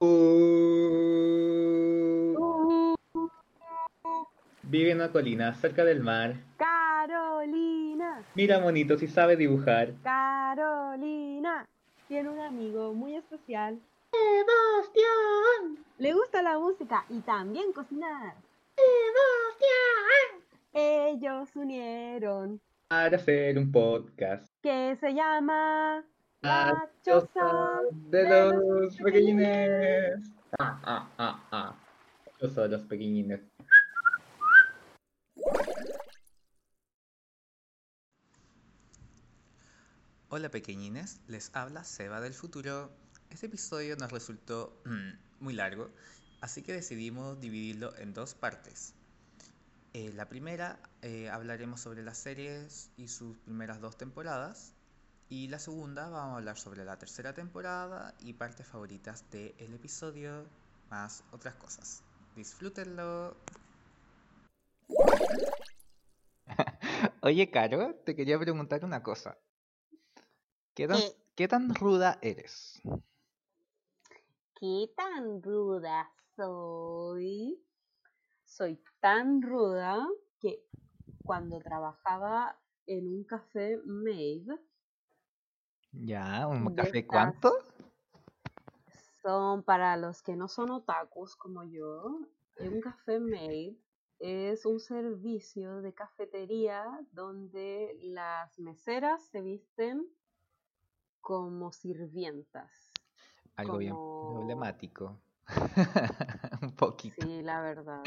Uh, vive en una colina cerca del mar. Carolina, Mira monito si sabe dibujar. Carolina, tiene un amigo muy especial. Sebastián. Le gusta la música y también cocinar. Ellos se unieron, Para hacer un podcast. que se llama La choza de de los los pequeñines. Ah, ah, ah, ah. Choza de los pequeñines. Hola pequeñines, les habla Seba del futuro. Este episodio nos resultó mm, muy largo, así que decidimos dividirlo en dos partes. Eh, la primera eh, hablaremos sobre las series y sus primeras dos temporadas. Y la segunda vamos a hablar sobre la tercera temporada y partes favoritas del episodio, más otras cosas. Disfrútenlo. Oye, Caro, te quería preguntar una cosa. ¿Qué tan, ¿Qué? qué tan ruda eres? ¿Qué tan ruda soy? Soy tan ruda que cuando trabajaba en un café Made, Ya, ¿un café cuánto? son para los que no son otakus como yo, un café Made es un servicio de cafetería donde las meseras se visten como sirvientas. Algo bien problemático. Un poquito. Sí, la verdad.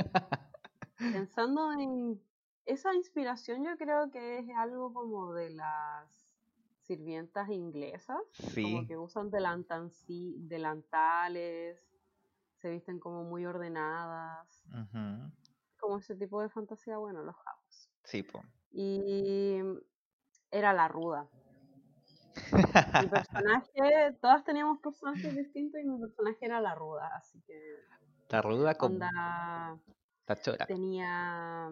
Pensando en esa inspiración, yo creo que es algo como de las sirvientas inglesas, como Sí, que usan delantales, se visten como muy ordenadas, como ese tipo de fantasía, bueno, los amos. Sí, po. Y era la ruda. Mi personaje, todas teníamos personajes distintos y mi personaje era la ruda, así que La ruda como onda la chora. tenía,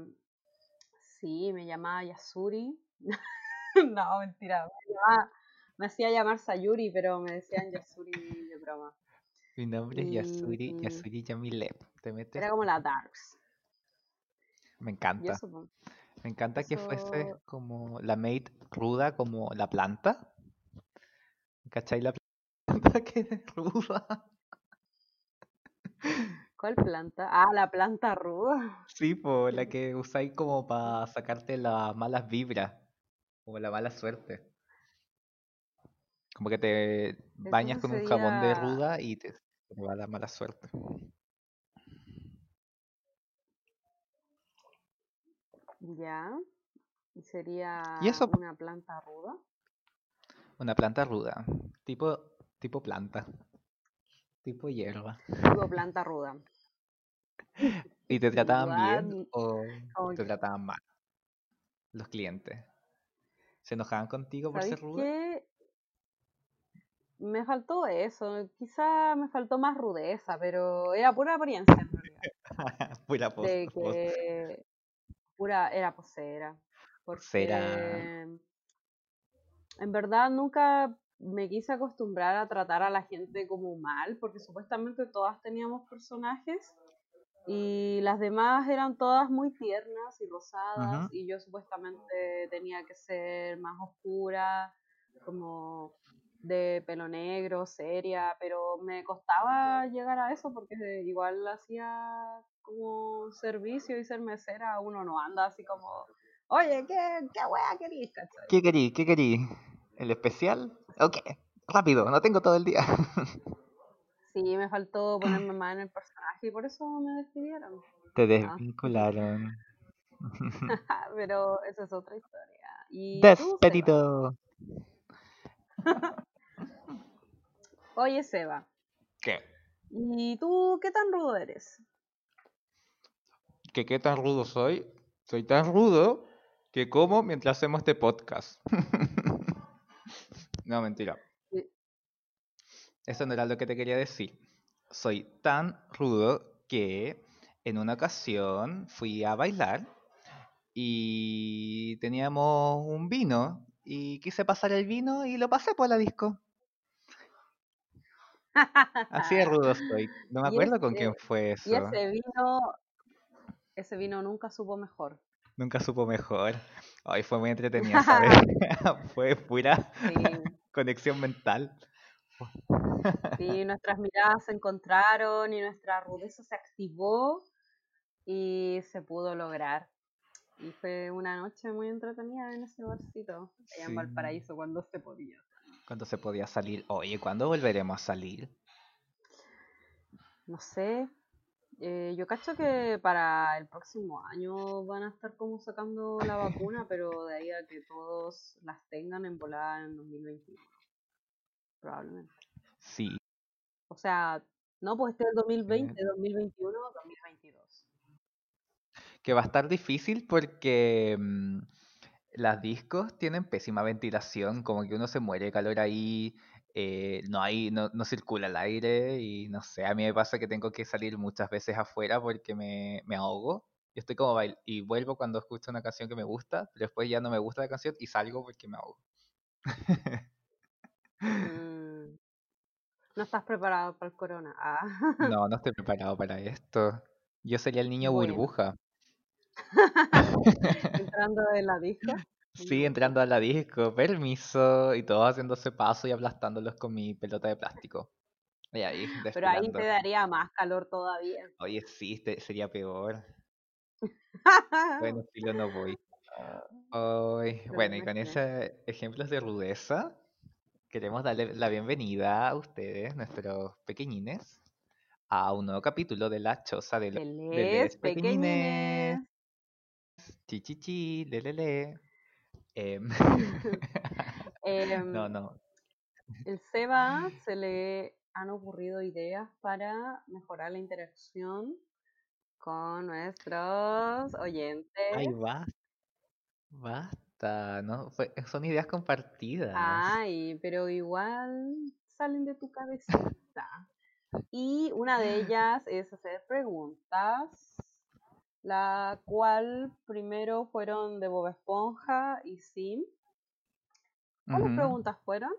sí, me llamaba Yasuri. no, mentira, me, llamaba- me hacía llamar Sayuri, pero me decían Yasuri de broma. Mi nombre es Yasuri, Yasuri Yamilev. ¿Te metes? Era como la Darks. Me encanta. eso, po. Me encanta que fuese como la maid ruda como la planta. ¿Cachai la planta que es ruda? ¿Cuál planta? Ah, la planta ruda. Sí, po, la que usáis como para sacarte las malas vibras, como la mala suerte. Como que te bañas con un jabón de ruda y te, te va a dar mala suerte. Ya. Y sería eso? una planta ruda. Una planta ruda, tipo, tipo planta, tipo hierba. Digo planta ruda. ¿Y te trataban bien o te trataban mal? Los clientes. ¿Se enojaban contigo por ser ¿Sabéis ruda? qué? Me faltó eso. Quizá me faltó más rudeza, pero era pura apariencia en realidad. Pura pos- De pos- que pura era posera. Posera. Porque en verdad nunca me quise acostumbrar a tratar a la gente como mal, porque supuestamente todas teníamos personajes y las demás eran todas muy tiernas y rosadas y yo supuestamente tenía que ser más oscura, como de pelo negro, seria, pero me costaba llegar a eso porque igual hacía como servicio y ser mesera, uno no anda así como, oye, ¿qué, qué wea querís? ¿Qué querí? ¿Qué querí? ¿El especial? Ok, rápido, no tengo todo el día. Sí, me faltó ponerme más en el personaje y por eso me despidieron. Te Ah. desvincularon. Pero esa es otra historia. Y tú, Seba? Despedido. Oye, Seba, ¿Qué? ¿y tú qué tan rudo eres? ¿Que qué tan rudo soy? Soy tan rudo que como mientras hacemos este podcast. no, mentira. Eso no era lo que te quería decir. Soy tan rudo que en una ocasión fui a bailar y teníamos un vino y quise pasar el vino y lo pasé por la disco. Así de rudo soy. No me Y acuerdo con quién fue Y eso. ese vino, ese vino nunca supo mejor. Nunca supo mejor. Ay, fue muy vez. fue pura Sí, conexión mental. Sí, nuestras miradas se encontraron y nuestra rudeza se activó y se pudo lograr. Y fue una noche muy entretenida en ese barcito, allá en Sí. Valparaíso, cuando se podía. Cuando se podía salir. Oye, ¿cuándo volveremos a salir? No sé, eh, yo cacho que para el próximo año van a estar como sacando la vacuna, pero de ahí a que todos las tengan en volada en 2021. Probablemente. Sí. O sea, no, pues este es el 2020, 2021, 2022. Que va a estar difícil porque mm, las discos tienen pésima ventilación, como que uno se muere de calor ahí, eh, no hay, no, no circula el aire y no sé, a mí me pasa que tengo que salir muchas veces afuera porque me, me ahogo. Yo estoy como bail y vuelvo cuando escucho una canción que me gusta, pero después ya no me gusta la canción y salgo porque me ahogo. Mm, No estás preparado para el corona. Ah. No, no estoy preparado para esto. Yo sería el niño Bueno. burbuja. Entrando en la disco. Sí, entrando a la disco, permiso, y todos haciéndose paso y aplastándolos con mi pelota de plástico. Y ahí, Pero ahí te daría más calor todavía. Oye, sí, este- sería peor. Bueno, filo no voy. Ay, Pero bueno, y con esos ejemplos de rudeza, queremos darle la bienvenida a ustedes, nuestros pequeñines, a un nuevo capítulo de La Choza de los pequeñines. Chi, chi, chi, le, le, le. Em, Em, no, no. El Seba se le han ocurrido ideas para mejorar la interacción con nuestros oyentes. Ay, basta. Basta, ¿no? Fue- son ideas compartidas. Ay, pero igual salen de tu cabecita. Y una de ellas es hacer preguntas, la cual primero fueron de Bob Esponja y Sim. ¿Cuáles preguntas fueron?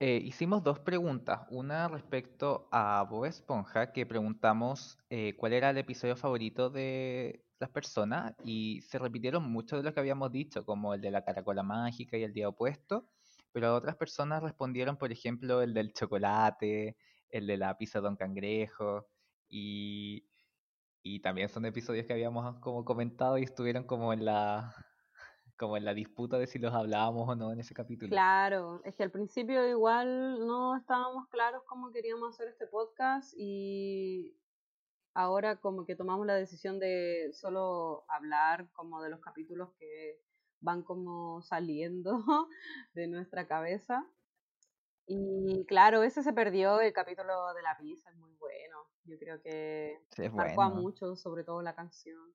Eh, hicimos dos preguntas. Una respecto a Bob Esponja, que preguntamos eh, cuál era el episodio favorito de las personas y se repitieron mucho de lo que habíamos dicho, como el de la caracola mágica y el día opuesto, pero otras personas respondieron, por ejemplo, el del chocolate, el de la pizza Don Cangrejo y, y también son episodios que habíamos como comentado y estuvieron como en la como en la disputa de si los hablábamos o no en ese capítulo. Claro, es que al principio igual no estábamos claros cómo queríamos hacer este podcast y ahora como que tomamos la decisión de solo hablar como de los capítulos que van como saliendo de nuestra cabeza. Y claro, ese se perdió, el capítulo de la pizza es muy bueno. Yo creo que Sí, marcó a bueno. mucho, sobre todo la canción.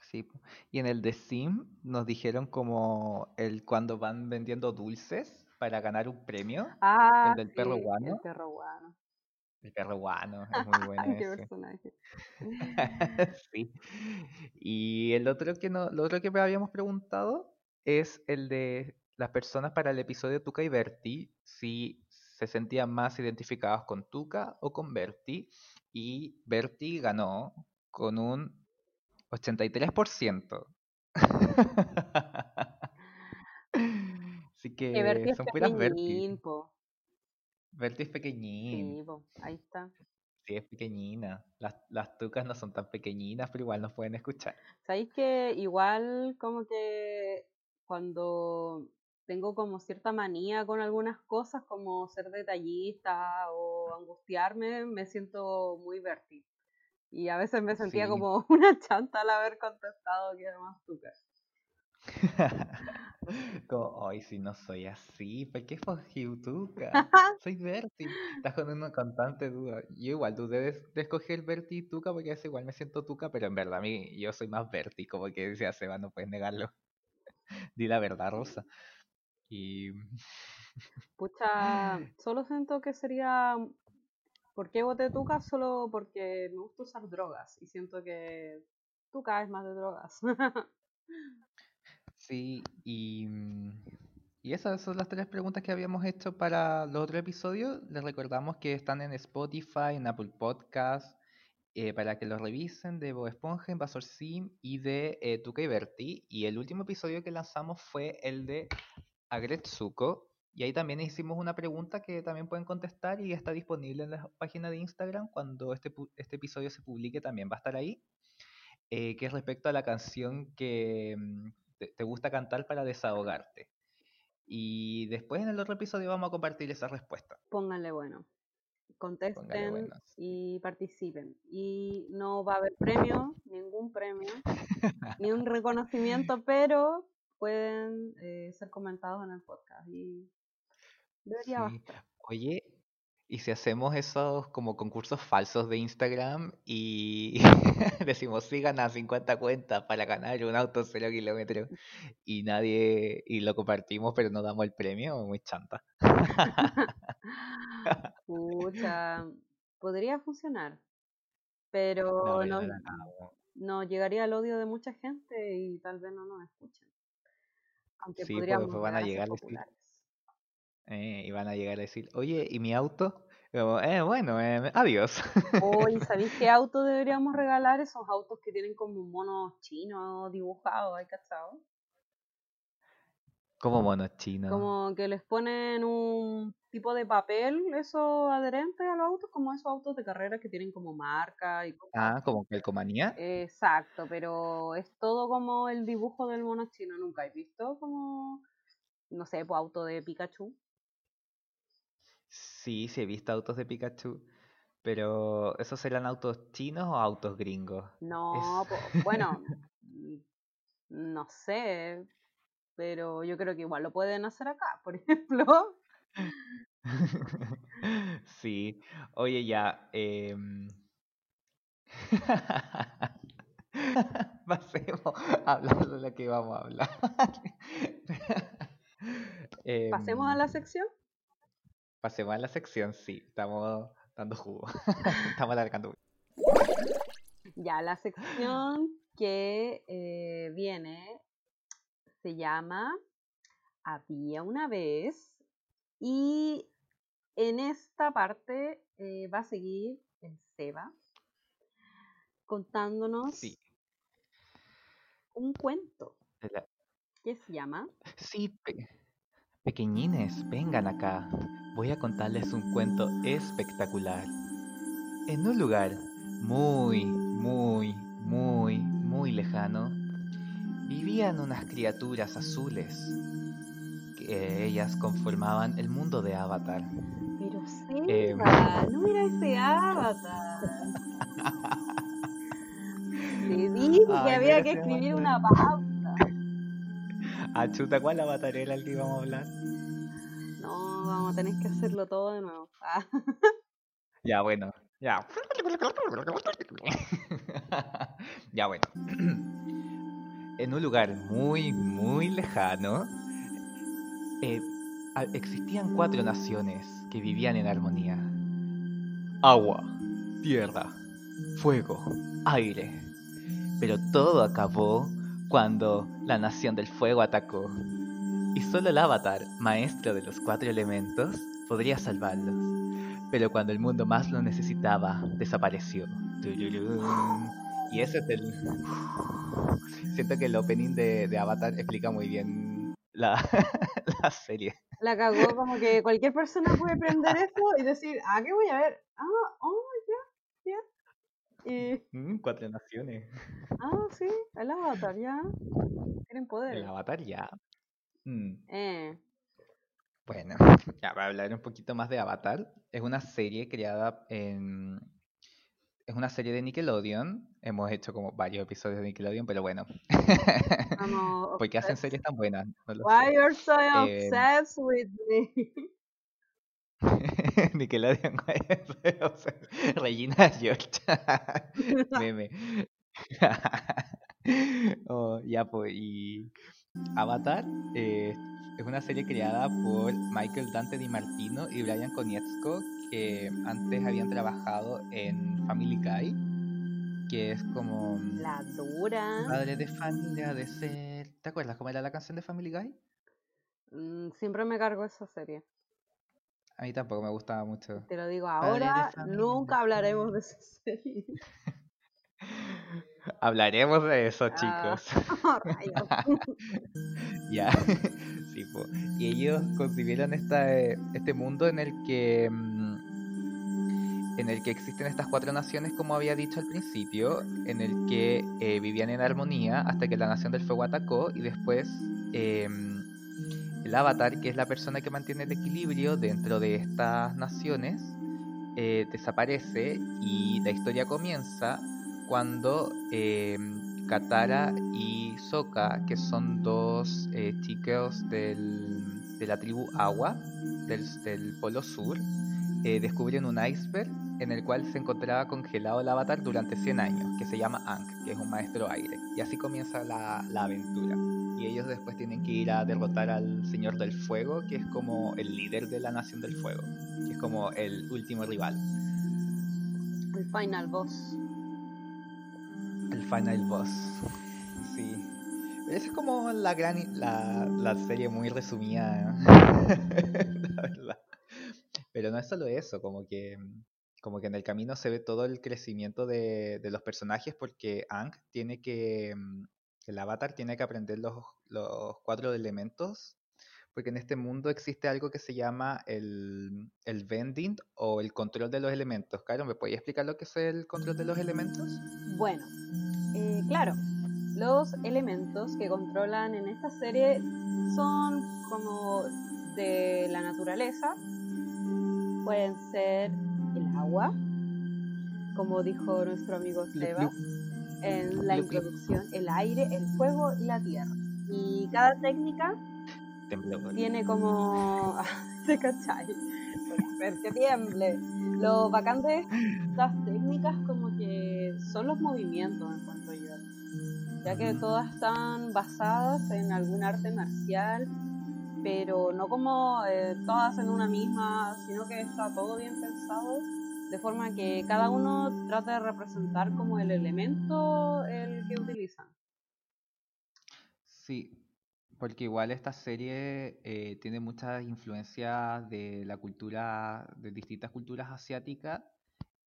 Sí, y en el de Sim nos dijeron como el cuando van vendiendo dulces para ganar un premio. Ah, del perro sí, guano. El perro guano. El perro guano, es muy bueno Qué personaje. Sí. Y el otro que no, lo otro que me habíamos preguntado es el de las personas para el episodio Tuca y Berti, si se sentían más identificados con Tuca o con Berti. Y Berti ganó con un 83%. Así Que son puras Berti. po. Berti es pequeñín. Sí, ahí está. Sí, es pequeñina. Las, las tucas no son tan pequeñinas, pero igual nos pueden escuchar. ¿Sabéis que igual como que cuando tengo como cierta manía con algunas cosas, como ser detallista o angustiarme, me siento muy Berti. Y a veces me sentía Sí. como una chanta al haber contestado que era más tuca. Como, ay, si no soy así, ¿por qué tuca? Soy Berti. Estás con una constante duda. Yo igual dudé de, de escoger Berti y tuca porque veces igual me siento tuca, pero en verdad a mí yo soy más Berti, como que decía Seba, no puedes negarlo. Di la verdad, Rosa. Y Pucha, solo siento que sería... ¿Por qué voté tuca? Solo porque me gusta usar drogas y siento que tuca es más de drogas. Sí, y, mm, Y esas son las tres preguntas que habíamos hecho para los otros episodios. Les recordamos que están en Spotify, en Apple Podcasts, eh, para que los revisen de Bob Esponja, Invasor Sim y de eh, Tuca y Berti. Y el último episodio que lanzamos fue el de Agretsuko. Y ahí también hicimos una pregunta que también pueden contestar y está disponible en la página de Instagram. Cuando este, este episodio se publique también va a estar ahí. eh, que es respecto a la canción que mm, te, te gusta cantar para desahogarte. Y después en el otro episodio vamos a compartir esa respuesta. Pónganle bueno. Contesten y participen. Y no va a haber premio, ningún premio, ni un reconocimiento, pero pueden eh, ser comentados en el podcast. Y debería Sí. Oye, ¿y si hacemos esos como concursos falsos de Instagram y decimos sigan a 50 cuentas para ganar un auto cero kilómetros y nadie, y lo compartimos pero no damos el premio? Muy chanta. Pucha, podría funcionar, pero no, no llegaría al odio de mucha gente y tal vez no nos escuchen. Aunque Sí, pues podríamos van a llegar a ser llegar a decir, populares. Eh, y van a llegar a decir, oye, ¿y mi auto? Como, "Eh, bueno, eh, adiós. Oye, ¿sabéis qué auto deberíamos regalar? Esos autos que tienen como monos chinos dibujados, ¿hay cachado? Como monos chinos. Como que les ponen un tipo de papel, esos adherentes a los autos, como esos autos de carrera que tienen como marca y cosas Ah, como calcomanía. Exacto, pero es todo como el dibujo del mono chino. ¿Nunca he visto como, no sé, pues auto de Pikachu? Sí, sí he visto autos de Pikachu, pero ¿esos serán autos chinos o autos gringos? No, Es... po- bueno, no sé, pero yo creo que igual lo pueden hacer acá, por ejemplo. Sí, oye ya, em, pasemos a hablar de lo que vamos a hablar. Pasemos a Em, la sección. Pasemos a la sección, sí, estamos dando jugo, estamos alargando. Ya, la sección que eh, viene se llama Había una vez y en esta parte eh, va a seguir el Seba contándonos Sí, un cuento la- que se llama sí, pe- pequeñines, vengan acá, voy a contarles un cuento espectacular. En un lugar muy, muy, muy, muy lejano, vivían unas criaturas azules, que ellas conformaban el mundo de Avatar. Pero Seba, no era ese avatar. Te dije que había que escribir una. Ah, chuta, ¿cuál Avatar era el que íbamos a hablar? No, vamos a tener que hacerlo todo de nuevo. Ah, Ya, bueno, ya. ya, bueno. en un lugar muy, muy lejano, eh, existían cuatro naciones que vivían en armonía. Agua, tierra, fuego, aire. Pero todo acabó cuando la nación del fuego atacó. Y solo el avatar, maestro de los cuatro elementos, podría salvarlos. Pero cuando el mundo más lo necesitaba, desapareció. Y ese es el... Siento que el opening de, de Avatar explica muy bien la, la serie. la cagó como que cualquier persona puede prender esto y decir, ah, ¿qué voy a ver? Ah. Y, Mm, cuatro naciones. ah, sí, el avatar, ya. Tienen El poderes. Avatar ya. Mm, Eh, Bueno, ya para hablar un poquito más de Avatar, es una serie creada en... Es una serie de Nickelodeon. Hemos hecho como varios episodios de Nickelodeon, pero bueno. vamos, ¿Por qué hacen series tan buenas? No Why sé. you're so Eh, obsessed with me? Nickelodeon, o sea, Regina George. Meme. Oh, ya pues, y Avatar eh, es una serie creada por Michael Dante Di Martino y Brian Konietzko, que antes habían trabajado en Family Guy, que es como La dura. padre de familia de ser. ¿Te acuerdas cómo era la canción de Family Guy? Mm, siempre me cargo esa serie. A mí tampoco me gustaba mucho. Te lo digo ahora, nunca hablaremos de esa serie. Hablaremos de eso, Ah, chicos. Ya, sí, po. Y ellos concibieron esta, eh, este mundo en el que mm, en el que existen estas cuatro naciones, como había dicho al principio, en el que eh, vivían en armonía hasta que la nación del fuego atacó y después em, el avatar, que es la persona que mantiene el equilibrio dentro de estas naciones, eh, desaparece y la historia comienza cuando em, Katara y Sokka, que son dos eh, chicos del- de la tribu Agua, del Polo Sur, eh, descubren un iceberg en el cual se encontraba congelado el avatar durante 100 años, que se llama Ankh, que es un maestro aire. Y así comienza la, la aventura. Y ellos después tienen que ir a derrotar al Señor del Fuego, que es como el líder de la Nación del Fuego, que es como el último rival. El final boss. El final boss. Sí. Esa es como la gran la, la serie muy resumida. la verdad. Pero no es solo eso, como que como que en el camino se ve todo el crecimiento de, de los personajes porque Aang tiene que mm, el avatar tiene que aprender los, los cuatro elementos porque en este mundo existe algo que se llama el, el bending o el control de los elementos. Caro, ¿me podías explicar lo que es el control de los elementos? Bueno, eh, claro, los elementos que controlan en esta serie son como de la naturaleza. Pueden ser el agua, como dijo nuestro amigo Seba en la introducción, el aire, el fuego y la tierra. Y cada técnica tiene como. ¿Te cachai? Hacer que tiemble. Lo bacán de estas técnicas, como que son los movimientos, encuentro yo. Ya que todas están basadas en algún arte marcial, pero no como eh, todas en una misma, sino que está todo bien pensado, de forma que cada uno trata de representar como el elemento el que utilizan. Sí, porque igual esta serie eh, tiene muchas influencias de la cultura, de distintas culturas asiáticas,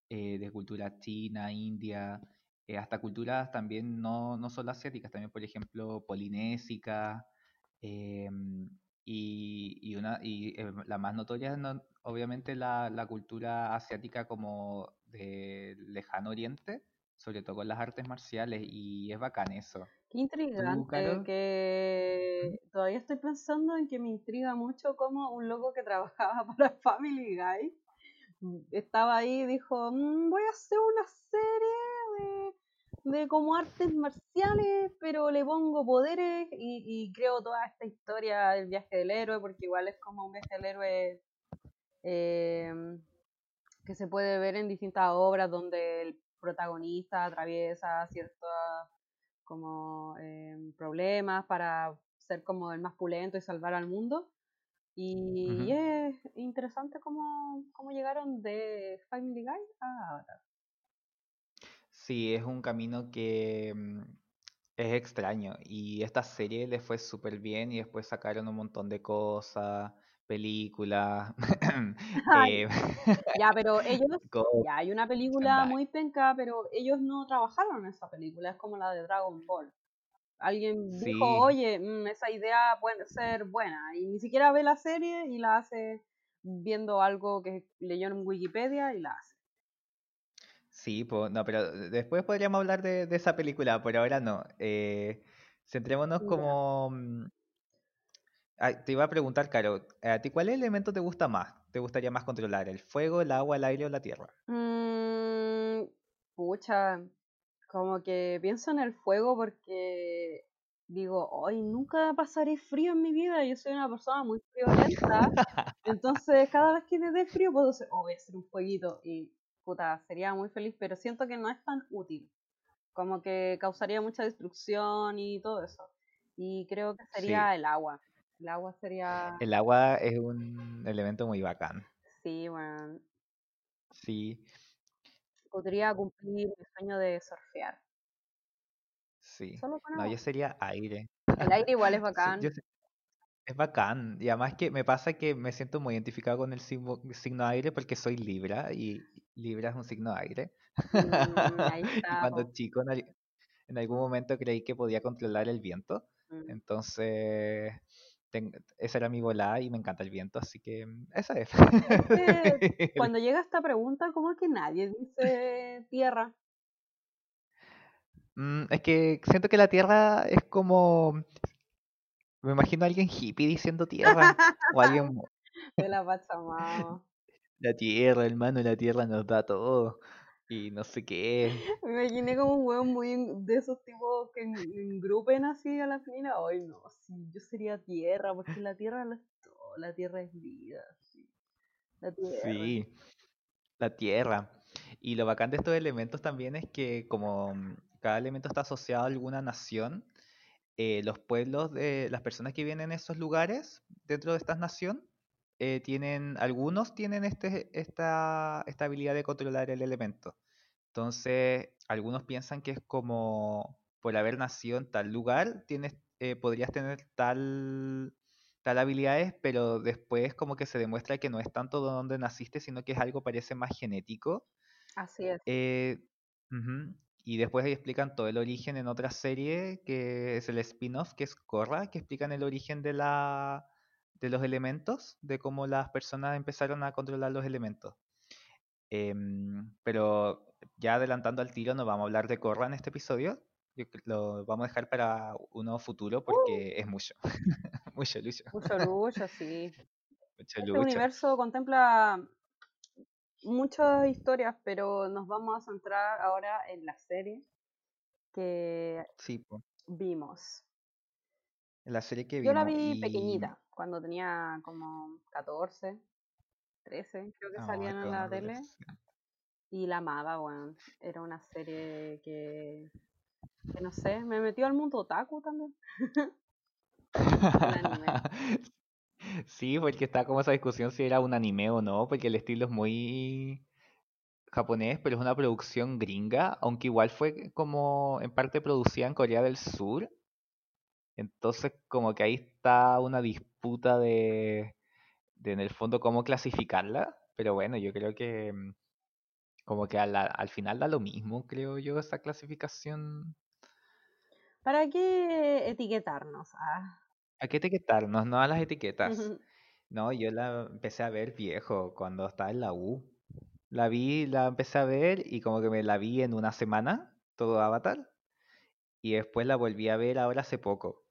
eh, de cultura china, india, hasta culturas también no, no solo asiáticas, también por ejemplo polinésicas, em, y, y una, y eh, la más notoria es no- obviamente la, la cultura asiática como de lejano oriente, sobre todo con las artes marciales, y es bacán eso. Qué intrigante, que todavía estoy pensando en que me intriga mucho como un loco que trabajaba para Family Guy mm, estaba ahí y dijo, "Mm, voy a hacer una serie de, de como artes marciales, pero le pongo poderes y, y creo toda esta historia del viaje del héroe, porque igual es como un viaje del héroe em, que se puede ver en distintas obras donde el protagonista atraviesa ciertos como em, problemas para ser como el más pulento y salvar al mundo. Y es interesante cómo, cómo llegaron de Family Guy a Avatar. Sí, es un camino que mm, es extraño y esta serie le fue súper bien y después sacaron un montón de cosas, películas, Ay, eh, Ya, pero ellos, ya hay una película muy penca, pero ellos no trabajaron en esa película, es como la de Dragon Ball. Alguien dijo, oye, mm, esa idea puede ser buena, y ni siquiera ve la serie y la hace viendo algo que leyó en Wikipedia y la hace. Sí, po- no, pero después podríamos hablar de, de esa película, por ahora no. Eh, centrémonos como... mm, ah, te iba a preguntar, Caro, ¿a ti cuál elemento te gusta más? ¿Te gustaría más controlar? ¿El fuego, el agua, el aire o la tierra? Mm, pucha, como que pienso en el fuego porque digo, hoy nunca pasaré frío en mi vida, yo soy una persona muy friolenta, entonces cada vez que me dé frío puedo decir, oh, voy a hacer un fueguito y puta, sería muy feliz, pero siento que no es tan útil, como que causaría mucha destrucción y todo eso. Y creo que Sí, sería el agua. El agua sería, el agua es un elemento muy bacán. sí, bueno, Sí, podría cumplir mi sueño de surfear. sí. Solo con No, agua. yo sería aire. El aire igual es bacán. Es bacán. Y además que me pasa que me siento muy identificado con el signo, signo aire porque soy Libra y Libra es un signo aire. Mm, ahí Y está, cuando chico en, al- en algún momento creí que podía controlar el viento. Mm. Entonces, ten- esa era mi volada y me encanta el viento, así que mm, esa es. que Cuando llega esta pregunta, como que nadie dice tierra. Mm, es que siento que la Tierra es como... Me imagino a alguien hippie diciendo Tierra. O alguien... de la Pachamama. La Tierra, hermano, la Tierra nos da todo. Y no sé qué. Me imaginé como un hueón muy de esos tipos que en- engrupen así a la mina. Ay, no, sí, yo sería tierra, porque la tierra lo es todo, la tierra es vida. sí. La tierra. Sí, la Tierra. Y lo bacán de estos elementos también es que como mm, cada elemento está asociado a alguna nación, eh, los pueblos de las personas que viven en esos lugares, dentro de esta nación, eh, tienen, algunos tienen este, esta, esta habilidad de controlar el elemento. Entonces, algunos piensan que es como por haber nacido en tal lugar, tienes, eh, podrías tener tal, tal habilidades, pero después como que se demuestra que no es tanto de donde naciste, sino que es algo parece más genético. Así es. Eh, Y después ahí explican todo el origen en otra serie, que es el spin-off, que es Korra, que explican el origen de la, de los elementos, de cómo las personas empezaron a controlar los elementos. Em, pero ya adelantando al tiro, no vamos a hablar de Korra en este episodio. Yo lo vamos a dejar para uno futuro porque es mucho. mucho, mucho. Mucho lucho, sí. Mucho Este lucho. universo contempla muchas historias, pero nos vamos a centrar ahora en la serie que Sí, vimos. la serie que Yo la vimos vi y... pequeñita, cuando tenía como 14, 13, creo que Ay, salían en la tele. Y la amaba, weón. Era una serie que, que no sé, me metió al mundo otaku también. Sí, porque está como esa discusión si era un anime o no, porque el estilo es muy japonés, pero es una producción gringa, aunque igual fue como en parte producida en Corea del Sur. Entonces, como que ahí está una disputa de, de en el fondo cómo clasificarla, pero bueno, yo creo que mm, como que a la- al final da lo mismo, creo yo, esa clasificación. ¿Para qué etiquetarnos? Ah. ¿A qué etiquetarnos? No a las etiquetas. No, yo la empecé a ver viejo, cuando estaba en la U. La vi, la empecé a ver y como que me la vi en una semana, todo Avatar. Y después la volví a ver ahora hace poco.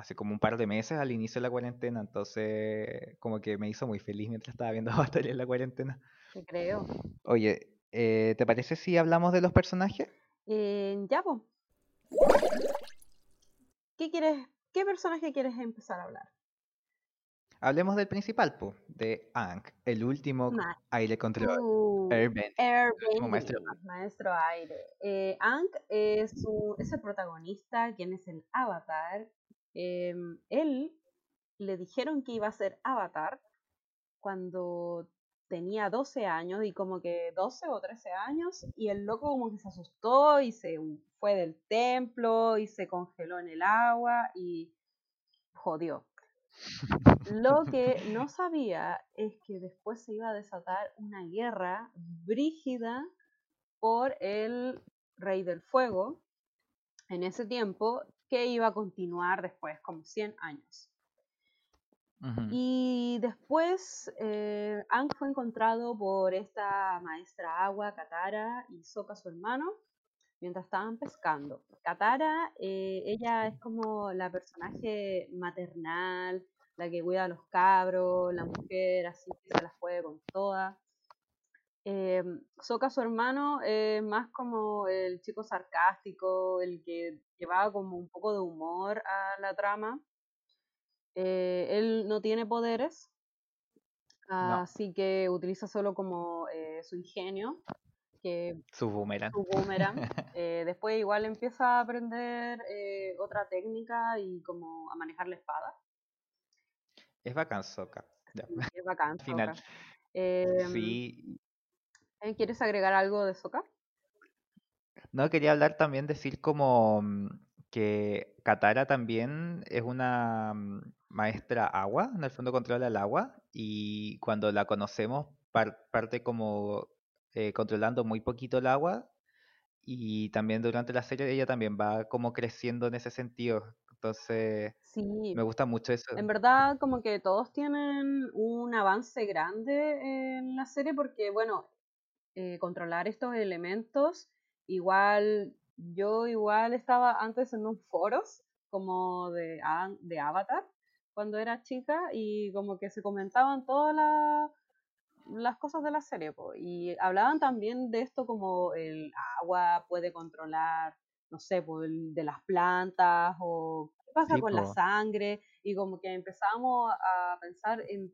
Hace como un par de meses al inicio de la cuarentena. Entonces, como que me hizo muy feliz mientras estaba viendo Avatar en la cuarentena. Te creo. Oye, eh, ¿te parece si hablamos de los personajes? Eh, ya, po. ¿Qué quieres, qué personaje quieres empezar a hablar? Hablemos del principal, po, de Aang, el último Ma- aire controlador. Uh, Airbender. último maestro Airbending, maestro aire. Eh, es, un- es el protagonista, quien es el avatar. Em, él le dijeron que iba a ser avatar cuando tenía 12 años y como que 12 o 13 años y el loco como que se asustó y se fue del templo y se congeló en el agua y jodió. Lo que no sabía es que después se iba a desatar una guerra brígida por el Rey del Fuego en ese tiempo que iba a continuar después, como 100 años. Y después eh, fue encontrado por esta maestra agua, Katara, y Sokka, su hermano, mientras estaban pescando. Katara, eh, ella es como la personaje maternal, la que cuida a los cabros, la mujer así que se las puede con todas. Eh, Sokka, su hermano, es más como el chico sarcástico, el que llevaba como un poco de humor a la trama. Eh, él no tiene poderes, No. así que utiliza solo como eh, su ingenio, que Su boomerang. su boomerang. Eh, después igual empieza a aprender otra técnica y como a manejar la espada. Es bacán, y Es bacán. Al final. Em, Sí, ¿eh, ¿Quieres agregar algo de Sokka? No, quería hablar también, decir como mm, que Katara también es una mm, maestra agua, en el fondo controla el agua y cuando la conocemos par- parte como eh, controlando muy poquito el agua y también durante la serie ella también va como creciendo en ese sentido. Entonces Sí, me gusta mucho eso. en verdad como que todos tienen un avance grande en la serie porque, bueno, eh, controlar estos elementos, igual, yo igual estaba antes en un foros como de, de Avatar cuando era chica y como que se comentaban todas las las cosas de la serie, po, y hablaban también de esto como el agua puede controlar, no sé, po, el de las plantas o qué pasa Sí, con la sangre y como que empezamos a pensar en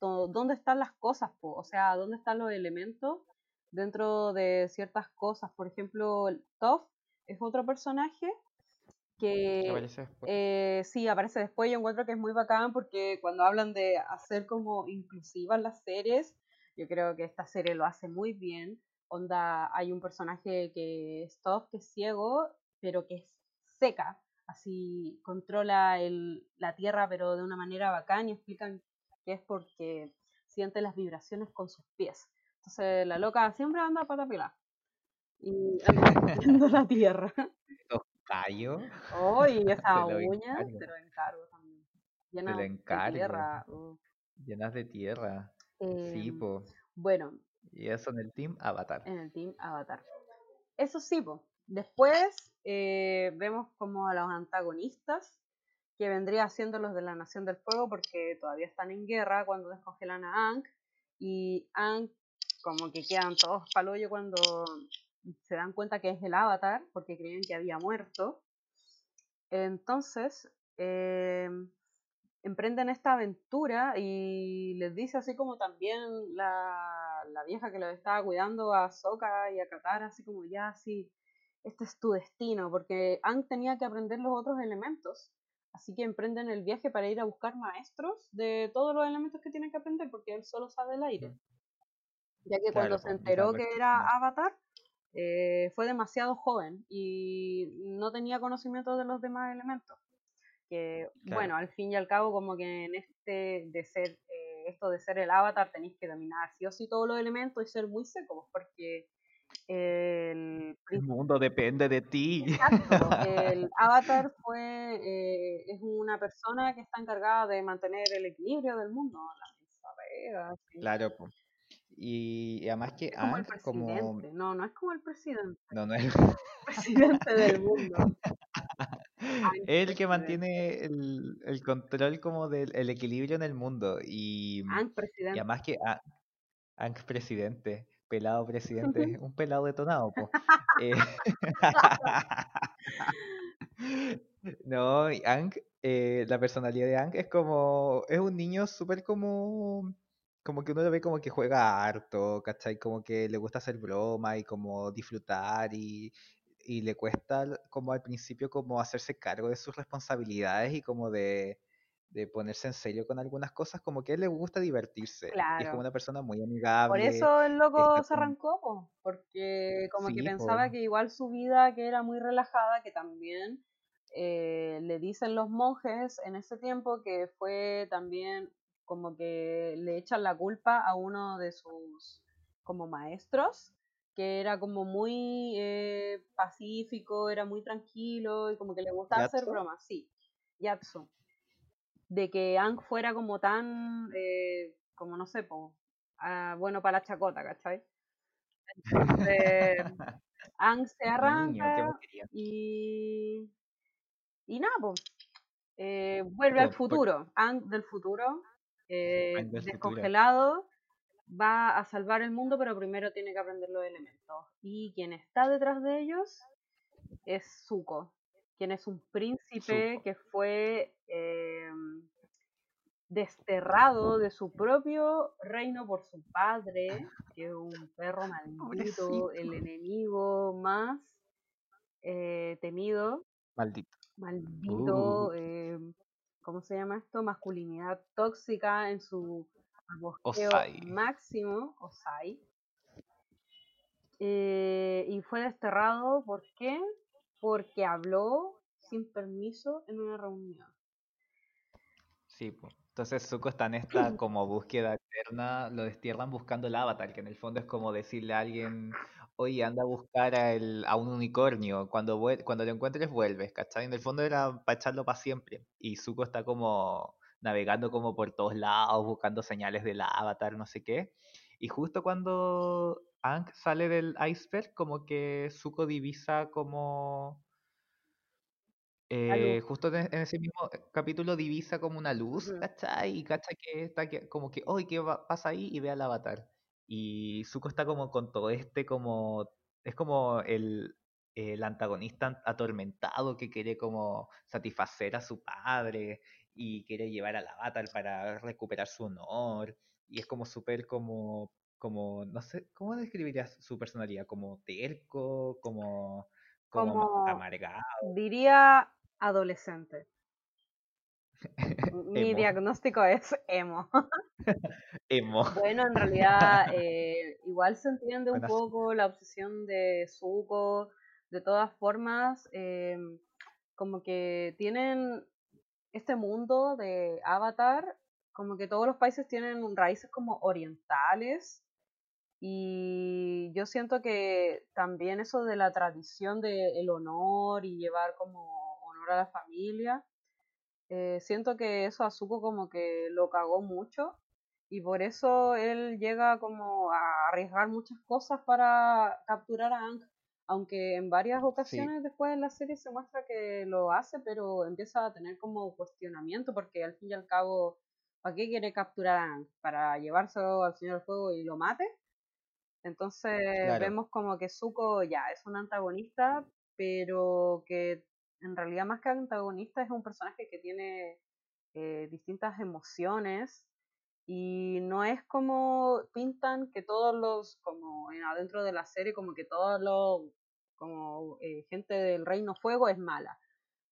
dónde están las cosas, po, o sea, dónde están los elementos dentro de ciertas cosas. Por ejemplo, Toph es otro personaje que aparece eh, sí, aparece después. Yo encuentro que es muy bacán porque cuando hablan de hacer como inclusivas las series, yo creo que esta serie lo hace muy bien. Onda, hay un personaje que es Toph, que es ciego, pero que es seca. Así controla el, la tierra, pero de una manera bacán y explican que es porque siente las vibraciones con sus pies. Entonces la loca siempre anda a pata pelada y anda la tierra. Los callos, Oh, y esa uña, encargo. te lo encargo también. te Llena lo de tierra. uh. Llenas de tierra. Sí, Em, po. bueno, Y eso en el Team Avatar. en el Team Avatar. Eso sí, po. después eh, vemos como a los antagonistas, que vendría siendo los de la Nación del Fuego, porque todavía están en guerra cuando descongelan a Aang. Y Aang, como que quedan todos palollo cuando se dan cuenta que es el Avatar, porque creían que había muerto. Entonces, eh, emprenden esta aventura y les dice así como también la, la vieja que los estaba cuidando a Sokka y a Katara, así como ya, así, este es tu destino, porque Aang tenía que aprender los otros elementos. Así que emprenden el viaje para ir a buscar maestros de todos los elementos que tienen que aprender, porque él solo sabe el aire. Ya que cuando se po, enteró que era. Avatar, eh, fue demasiado joven y no tenía conocimiento de los demás elementos. Que, Claro. bueno, al fin y al cabo, como que en este de ser, eh, esto de ser el avatar, tenéis que dominar sí o sí todos los elementos y ser muy secos, porque el, El mundo depende de ti. Exacto, el avatar fue, eh, es una persona que está encargada de mantener el equilibrio del mundo, la wea, sí. Claro. Y, y además que Es como el Aang, como... presidente, no, no es como el presidente, No, no es... presidente del mundo. Aang Es el que presidente. mantiene el, el control como del el equilibrio en el mundo. Y, Aang y presidente. además que A- Aang presidente, pelado presidente, un pelado detonado, po. Eh, No, y Aang, eh, la personalidad de Aang es como, es un niño súper como, como que uno lo ve como que juega harto, ¿cachai? Como que le gusta hacer broma y como disfrutar y, y le cuesta como al principio como hacerse cargo de sus responsabilidades y como de, de ponerse en serio con algunas cosas, como que a él le gusta divertirse y es Claro. como una persona muy Por amigable. eso el loco está se arrancó, po, porque como que pensaba que igual su vida, que era muy relajada, que también eh, le dicen los monjes en ese tiempo que fue también como que le echan la culpa a uno de sus como maestros, que era como muy eh, pacífico, era muy tranquilo y como que le gustaba hacer bromas, sí, Yatsu de que Ang fuera como tan, eh, como no sé, po, ah, bueno para la chacota, ¿cachai? Entonces, Ang se arranca y, y nada, pues, eh, vuelve al futuro. Ang del futuro, eh, descongelado, va a salvar el mundo, pero primero tiene que aprender los elementos. Y quien está detrás de ellos es Zuko, quien es un príncipe Zuko. que fue eh, desterrado de su propio reino por su padre, que es un perro maldito, Pobrecito. el enemigo más eh, temido, Maldito. maldito, Uh. eh, ¿cómo se llama esto? Masculinidad tóxica en su Osai. máximo, Osai. Eh, y fue desterrado, ¿por qué? Porque habló sin permiso en una reunión. Sí, pues. Entonces Zuko está en esta como búsqueda eterna, lo destierran buscando el avatar, que en el fondo es como decirle a alguien, oye, anda a buscar a, el, a un unicornio, cuando, cuando lo encuentres vuelves, ¿cachai? En el fondo era para echarlo para siempre. Y Zuko está como navegando como por todos lados, buscando señales del avatar, no sé qué. Y justo cuando Aang sale del iceberg, como que Zuko divisa como... Eh, justo en ese mismo capítulo divisa como una luz, ¿cachai? Y cacha que está como que, ¡ay, qué pasa ahí! Y ve al avatar. Y Zuko está como con todo este como... Es como el, el antagonista atormentado que quiere como satisfacer a su padre y quiere llevar al avatar para recuperar su honor. Y es como súper como, como, no sé, ¿cómo describirías su personalidad? ¿Como terco? ¿Como, como, amargado? Diría adolescente. Mi diagnóstico es emo. emo. Bueno, en realidad eh, igual se entiende un poco la obsesión de Zuko. De todas formas, em, como que tienen este mundo de Avatar, como que todos los países tienen raíces como orientales. Y yo siento que también eso de la tradición del honor y llevar como honor a la familia, eh, siento que eso a Zuko como que lo cagó mucho y por eso él llega como a arriesgar muchas cosas para capturar a Aang aunque en varias ocasiones después en la serie se muestra que lo hace, pero empieza a tener como cuestionamiento, porque al fin y al cabo, ¿para qué quiere capturar a Aang? ¿Para llevárselo al Señor del Fuego y lo mate? Entonces vemos como que Zuko ya es un antagonista, pero que en realidad más que antagonista es un personaje que tiene eh, distintas emociones y no es como pintan que todos los, como adentro de la serie, como que todos los como eh, gente del Reino Fuego es mala.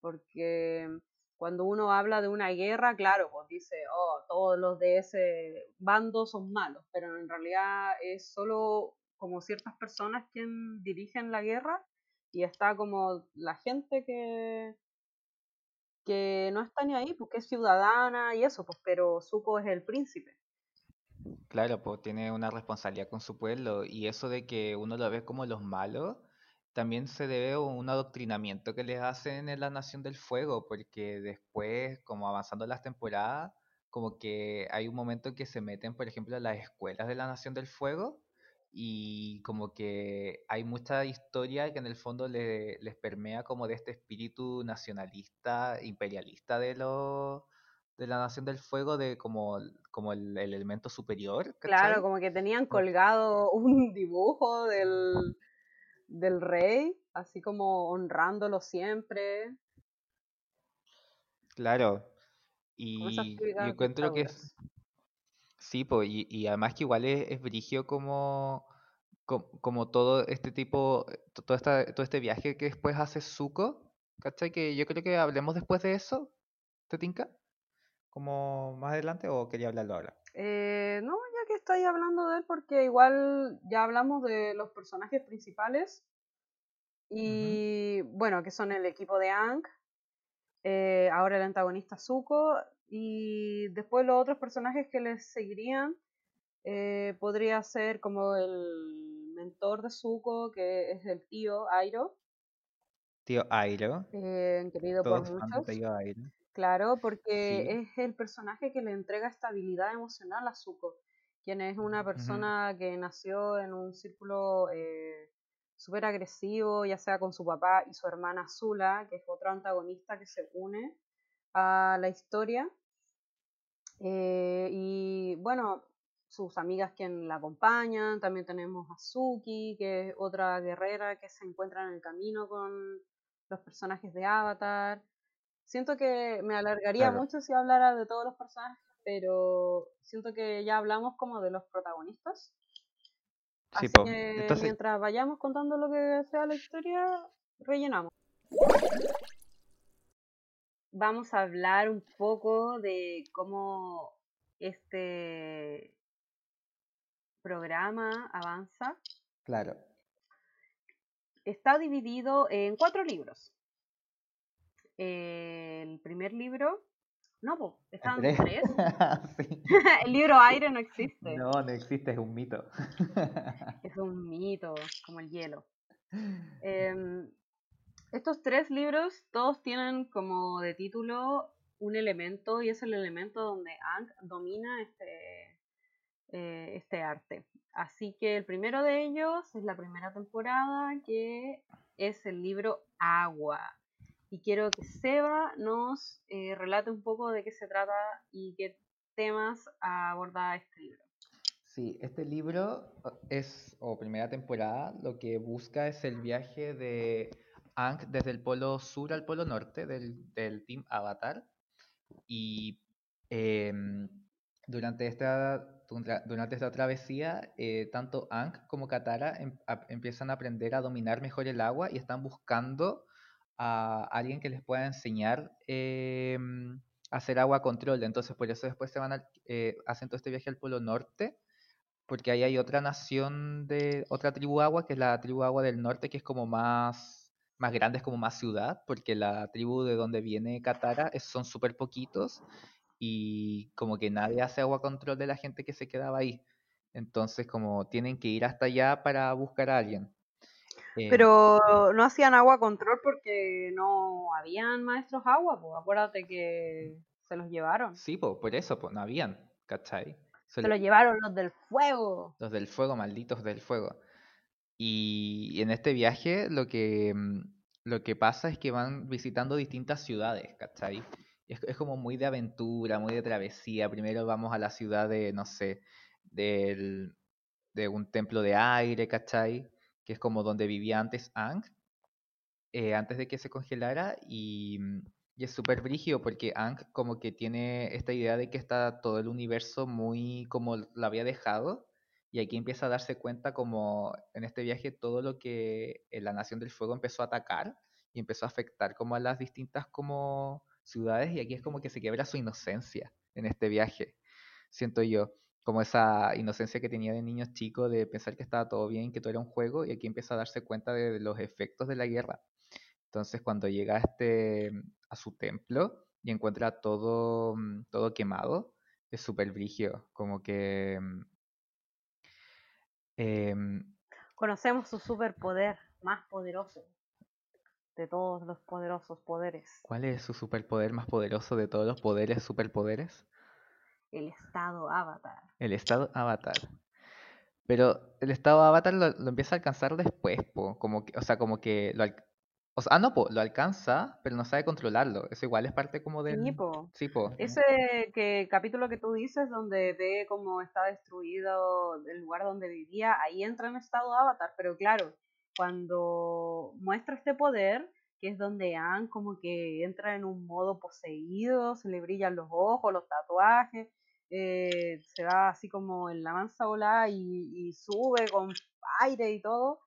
Porque cuando uno habla de una guerra, claro, pues dice, oh, todos los de ese bando son malos, pero en realidad es solo como ciertas personas quien dirigen la guerra y está como la gente que, que no está ni ahí, porque es ciudadana y eso, pues, pero Zuko es el príncipe. Claro, pues tiene una responsabilidad con su pueblo y eso de que uno lo ve como los malos también se debe a un adoctrinamiento que les hacen en la Nación del Fuego, porque después, como avanzando las temporadas, como que hay un momento que se meten, por ejemplo, a las escuelas de la Nación del Fuego y como que hay mucha historia que en el fondo les permea como de este espíritu nacionalista, imperialista de los de la Nación del Fuego de como, como el, elemento superior. Claro, como que tenían colgado un dibujo del, del rey, así como honrándolo siempre. Claro. Y yo encuentro que es... Sí, pues, y, además que igual es, es brigio como, como, todo este tipo, todo, esta, todo este viaje que después hace Zuko, ¿cachai? Que yo creo que hablemos después de eso, ¿te tinca? ¿Como más adelante o quería hablarlo ahora? Eh, no, ya que estoy hablando de él, porque igual ya hablamos de los personajes principales. Y bueno, que son el equipo de Ang, eh, ahora el antagonista Zuko, y después los otros personajes que les seguirían eh, podría ser como el mentor de Zuko, que es el tío Airo. Tío Airo. querido por muchos. Claro, porque es el personaje que le entrega estabilidad emocional a Zuko, quien es una persona que nació en un círculo eh, súper agresivo, ya sea con su papá y su hermana Zula, que es otro antagonista que se une a la historia. Eh, y bueno, sus amigas quien la acompañan, también tenemos a Suki, que es otra guerrera que se encuentra en el camino con los personajes de Avatar. Siento que me alargaría mucho si hablara de todos los personajes, pero siento que ya hablamos como de los protagonistas. Así que mientras vayamos contando lo que sea la historia, rellenamos. Vamos a hablar un poco de cómo este programa avanza. Claro. Está dividido en cuatro libros. el primer libro. No, pues, estaban tres. tres. Sí. el libro aire no existe. No, no existe, es un mito. Es un mito, como el hielo. Em, estos tres libros, todos tienen como de título un elemento y es el elemento donde Aang domina este, eh, este arte. Así que el primero de ellos es la primera temporada, que es el libro Agua. Y quiero que Seba nos eh, relate un poco de qué se trata y qué temas aborda este libro. Sí, este libro es, o primera temporada, lo que busca es el viaje de Aang desde el polo sur al polo norte del, del Team Avatar. Y em, durante esta, dura- durante esta travesía, eh, tanto Aang como Katara em- empiezan a aprender a dominar mejor el agua y están buscando a alguien que les pueda enseñar em, a hacer agua control. Entonces, por eso después se van eh, hacen todo este viaje al polo norte porque ahí hay otra nación de otra tribu agua, que es la tribu agua del norte, que es como más, más grande, es como más ciudad, porque la tribu de donde viene Katara son súper poquitos y como que nadie hace agua control de la gente que se quedaba ahí. Entonces como tienen que ir hasta allá para buscar a alguien. Eh, Pero no hacían agua control porque no habían maestros agua, pues acuérdate que se los llevaron. sí, po, por eso, pues no habían, ¿cachai? Se los llevaron los del fuego. Los del fuego, malditos del fuego. Y en este viaje lo que, mm, lo que pasa es que van visitando distintas ciudades, ¿cachai? Es, como muy de aventura, muy de travesía. Primero vamos a la ciudad de, no sé, del, de un templo de aire, ¿cachai? Que es como donde vivía antes Aang, eh, antes de que se congelara. Y, mm, y es súper brígido porque Aang como que tiene esta idea de que está todo el universo muy como lo había dejado. Y aquí empieza a darse cuenta como en este viaje todo lo que eh, la Nación del Fuego empezó a atacar y empezó a afectar como a las distintas como ciudades y aquí es como que se quiebra su inocencia en este viaje, siento yo, como esa inocencia que tenía de niños chicos de pensar que estaba todo bien, que todo era un juego y aquí empieza a darse cuenta de los efectos de la guerra. Entonces cuando llega a, este, a su templo y encuentra todo, mm, todo quemado, es súper brígido, como que... em, Conocemos su superpoder más poderoso de todos los poderosos poderes, ¿Cuál es su superpoder más poderoso de todos los poderes superpoderes? el estado avatar. El estado avatar. Pero el estado avatar lo, lo empieza a alcanzar después, po, como que, o sea, como que lo o sea, ah, no, po, lo alcanza, pero no sabe controlarlo. Eso igual es parte como del... Sí, po. Sí, po. Ese que, capítulo que tú dices donde ve cómo está destruido el lugar donde vivía, ahí entra en estado avatar, pero claro, cuando muestra este poder, que es donde Anne como que entra en un modo poseído, se le brillan los ojos, los tatuajes, eh, se va así como en la mansa volada y, y sube con aire y todo,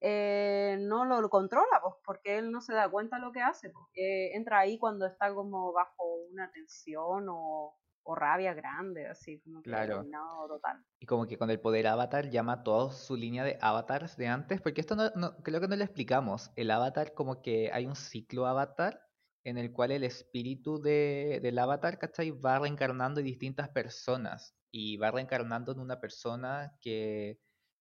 eh, no lo, lo controla, pues, porque él no se da cuenta de lo que hace. pues. Eh, entra ahí cuando está como bajo una tensión o, o rabia grande, así como que Claro. total. Y como que con el poder avatar llama a toda su línea de avatars de antes, porque esto no, no- creo que no lo explicamos. El avatar como que hay un ciclo avatar en el cual el espíritu de, del avatar, ¿cachai? Va reencarnando en distintas personas y va reencarnando en una persona que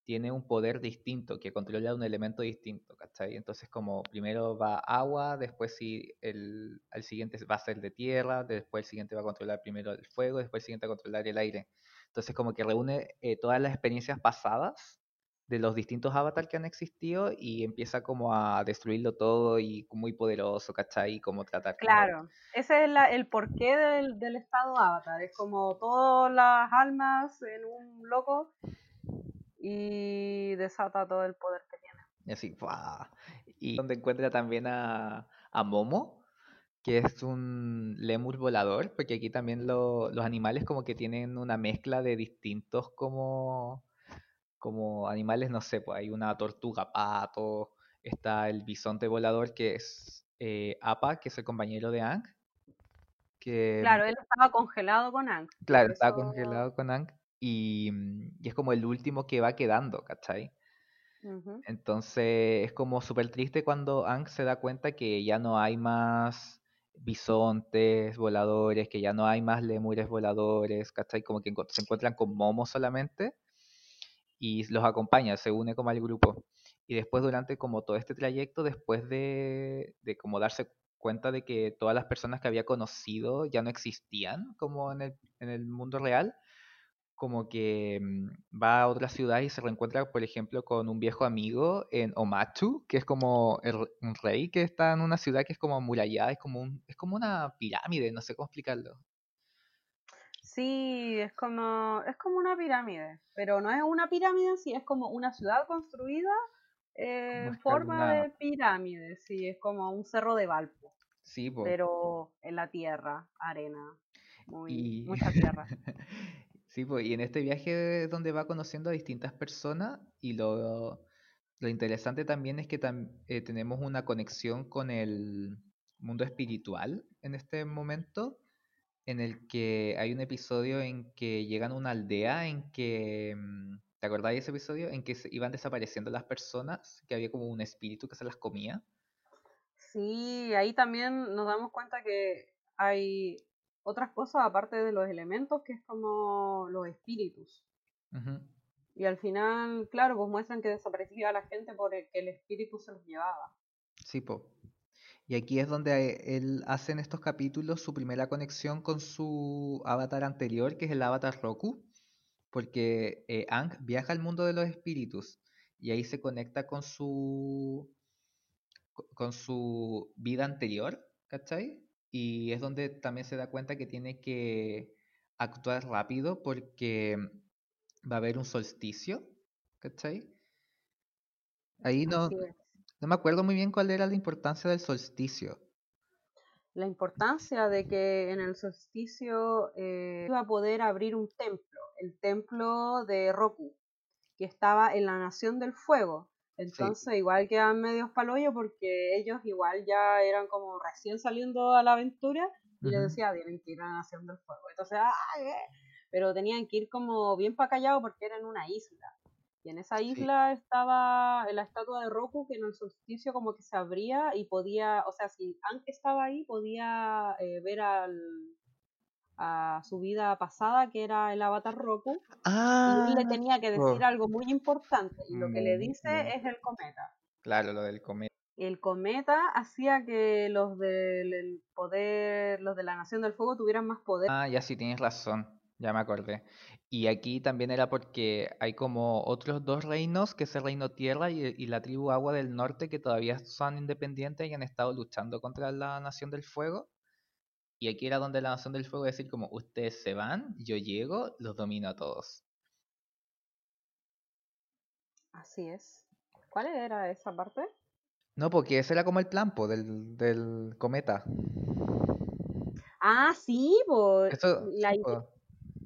tiene un poder distinto, que controla un elemento distinto, ¿cachai? Entonces como primero va agua, después sí el, al siguiente va a ser de tierra, después el siguiente va a controlar primero el fuego, después el siguiente va a controlar el aire. Entonces como que reúne eh, todas las experiencias pasadas de los distintos avatars que han existido y empieza como a destruirlo todo y muy poderoso, ¿cachai? Y como tratar como- Claro, ese es el porqué del, del estado avatar. Es como todas las almas en un loco y desata todo el poder que tiene. Y así. Y donde encuentra también a, a Momo, que es un lemur volador, porque aquí también lo- los animales como que tienen una mezcla de distintos como, como animales, no sé, pues hay una tortuga pato, está el bisonte volador que es eh, Apa, que es el compañero de Aang, que Claro, él estaba congelado con por claro, eso- congelado con Aang y, mm, y es como el último que va quedando, ¿cachai? Entonces es como súper triste cuando Aang se da cuenta que ya no hay más bisontes voladores, que ya no hay más lemures voladores, ¿cachai? Como que se encuentran con momos solamente y los acompaña, se une como al grupo. Y después durante como todo este trayecto, después de, de como darse cuenta de que todas las personas que había conocido ya no existían como en el, en el mundo real, como que mm, va a otra ciudad y se reencuentra, por ejemplo, con un viejo amigo en Omachu, que es como un rey que está en una ciudad que es como amurallada, es como, un, es como una pirámide, no sé cómo explicarlo. Sí, es como, es como una pirámide, pero no es una pirámide sí, es como una ciudad construida en forma de pirámide, sí, es como un cerro de Valpo. Sí, pero en la tierra, arena, muy, mucha tierra. Sí, pues, y en este viaje es donde va conociendo a distintas personas y lo, lo interesante también es que eh, tenemos una conexión con el mundo espiritual en este momento, en el que hay un episodio en que llegan a una aldea en que, mm, ¿te acordás de ese episodio? En que se iban desapareciendo las personas, que había como un espíritu que se las comía. Sí, ahí también nos damos cuenta que hay otras cosas aparte de los elementos, que es como los espíritus. Y al final, claro, pues muestran que desaparecía la gente porque el espíritu se los llevaba. Sí, po. Y aquí es donde él hace en estos capítulos su primera conexión con su avatar anterior, que es el avatar Roku, porque eh, Ang viaja al mundo de los espíritus y ahí se conecta con su con su vida anterior, ¿cachai? Y es donde también se da cuenta que tiene que actuar rápido porque va a haber un solsticio, ¿cachai? Ahí no, no me acuerdo muy bien cuál era la importancia del solsticio. La importancia de que en el solsticio eh, iba a poder abrir un templo, el templo de Roku, que estaba en la Nación del Fuego, entonces, igual quedan medios palollos porque ellos igual ya eran como recién saliendo a la aventura y les decía, tienen que ir a Nación del Fuego. Entonces, ¡ay! Pero tenían que ir como bien para callado porque era en una isla. Y en esa isla estaba la estatua de Roku que en el solsticio como que se abría y podía, o sea, si Anke estaba ahí, podía eh, ver al, a su vida pasada, que era el avatar Roku, y él le ah, tenía que decir algo muy importante, y lo que le dice es el cometa. Claro, lo del cometa. El cometa hacía que los del poder, los de la Nación del Fuego tuvieran más poder. Ah, ya sí, tienes razón, ya me acordé. Y aquí también era porque hay como otros dos reinos, que es el reino tierra y, y, la tribu agua del norte, que todavía son independientes y han estado luchando contra la Nación del Fuego. Y aquí era donde la Nación del Fuego decir como, ustedes se van, yo llego, los domino a todos. Así es. ¿Cuál era esa parte? No, porque ese era como el plan del, del cometa. Ah, sí, pues.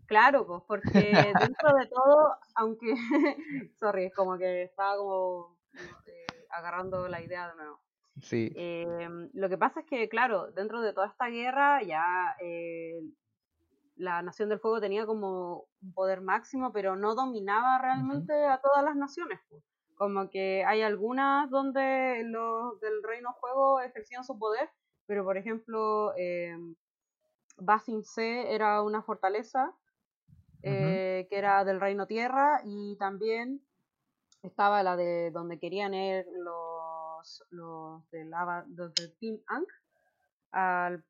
Claro, pues, porque dentro de todo, aunque, sorry, es como que estaba como eh, agarrando la idea de nuevo. Sí. Em, lo que pasa es que, claro, dentro de toda esta guerra ya eh, la Nación del Fuego tenía como un poder máximo, pero no dominaba realmente a todas las naciones. Pues. Como que hay algunas donde los del Reino Fuego ejercían su poder, pero por ejemplo, eh, Basin C era una fortaleza eh, que era del Reino Tierra y también estaba la de donde querían ir los los, del, Team Ankh al,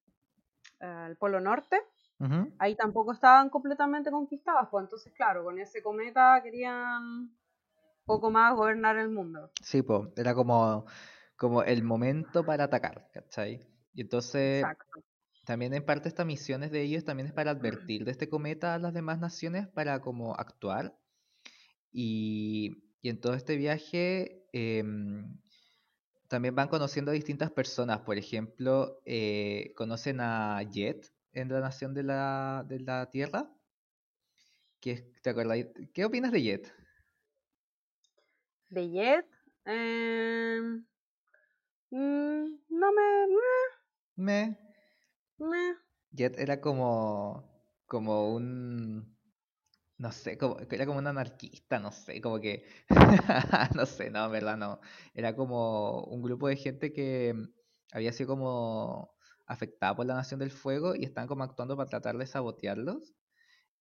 Polo Norte, ahí tampoco estaban completamente conquistadas, pues entonces, claro, con ese cometa querían poco más gobernar el mundo. Sí, pues, era como, como el momento para atacar, ¿cachai? Y entonces, también en parte estas misiones de ellos también es para advertir de este cometa a las demás naciones para como actuar. Y, y en todo este viaje, eh, también van conociendo a distintas personas. Por ejemplo, eh, conocen a Jet en la Nación de la, de la Tierra. ¿Qué, ¿Te acuerdas? ¿Qué opinas de Jet? ¿De Jet? Em, mm, no me... Me. Me. Jet era como, como un no sé, como, era como un anarquista, no sé, como que, no sé, no, en verdad no. Era como un grupo de gente que había sido como afectada por la Nación del Fuego y están como actuando para tratar de sabotearlos.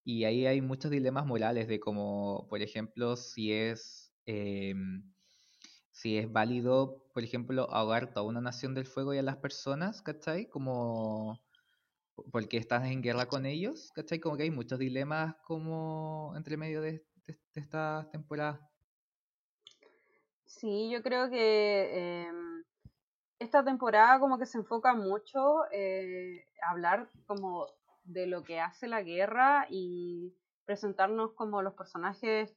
Y ahí hay muchos dilemas morales de como, por ejemplo, si es, em, si es válido, por ejemplo, ahogar toda una nación del fuego y a las personas, ¿cachai? Como porque estás en guerra con ellos, ¿cachai? Como que hay muchos dilemas como entre medio de, de, esta temporada. Sí, yo creo que em, esta temporada como que se enfoca mucho eh, hablar como de lo que hace la guerra y presentarnos como los personajes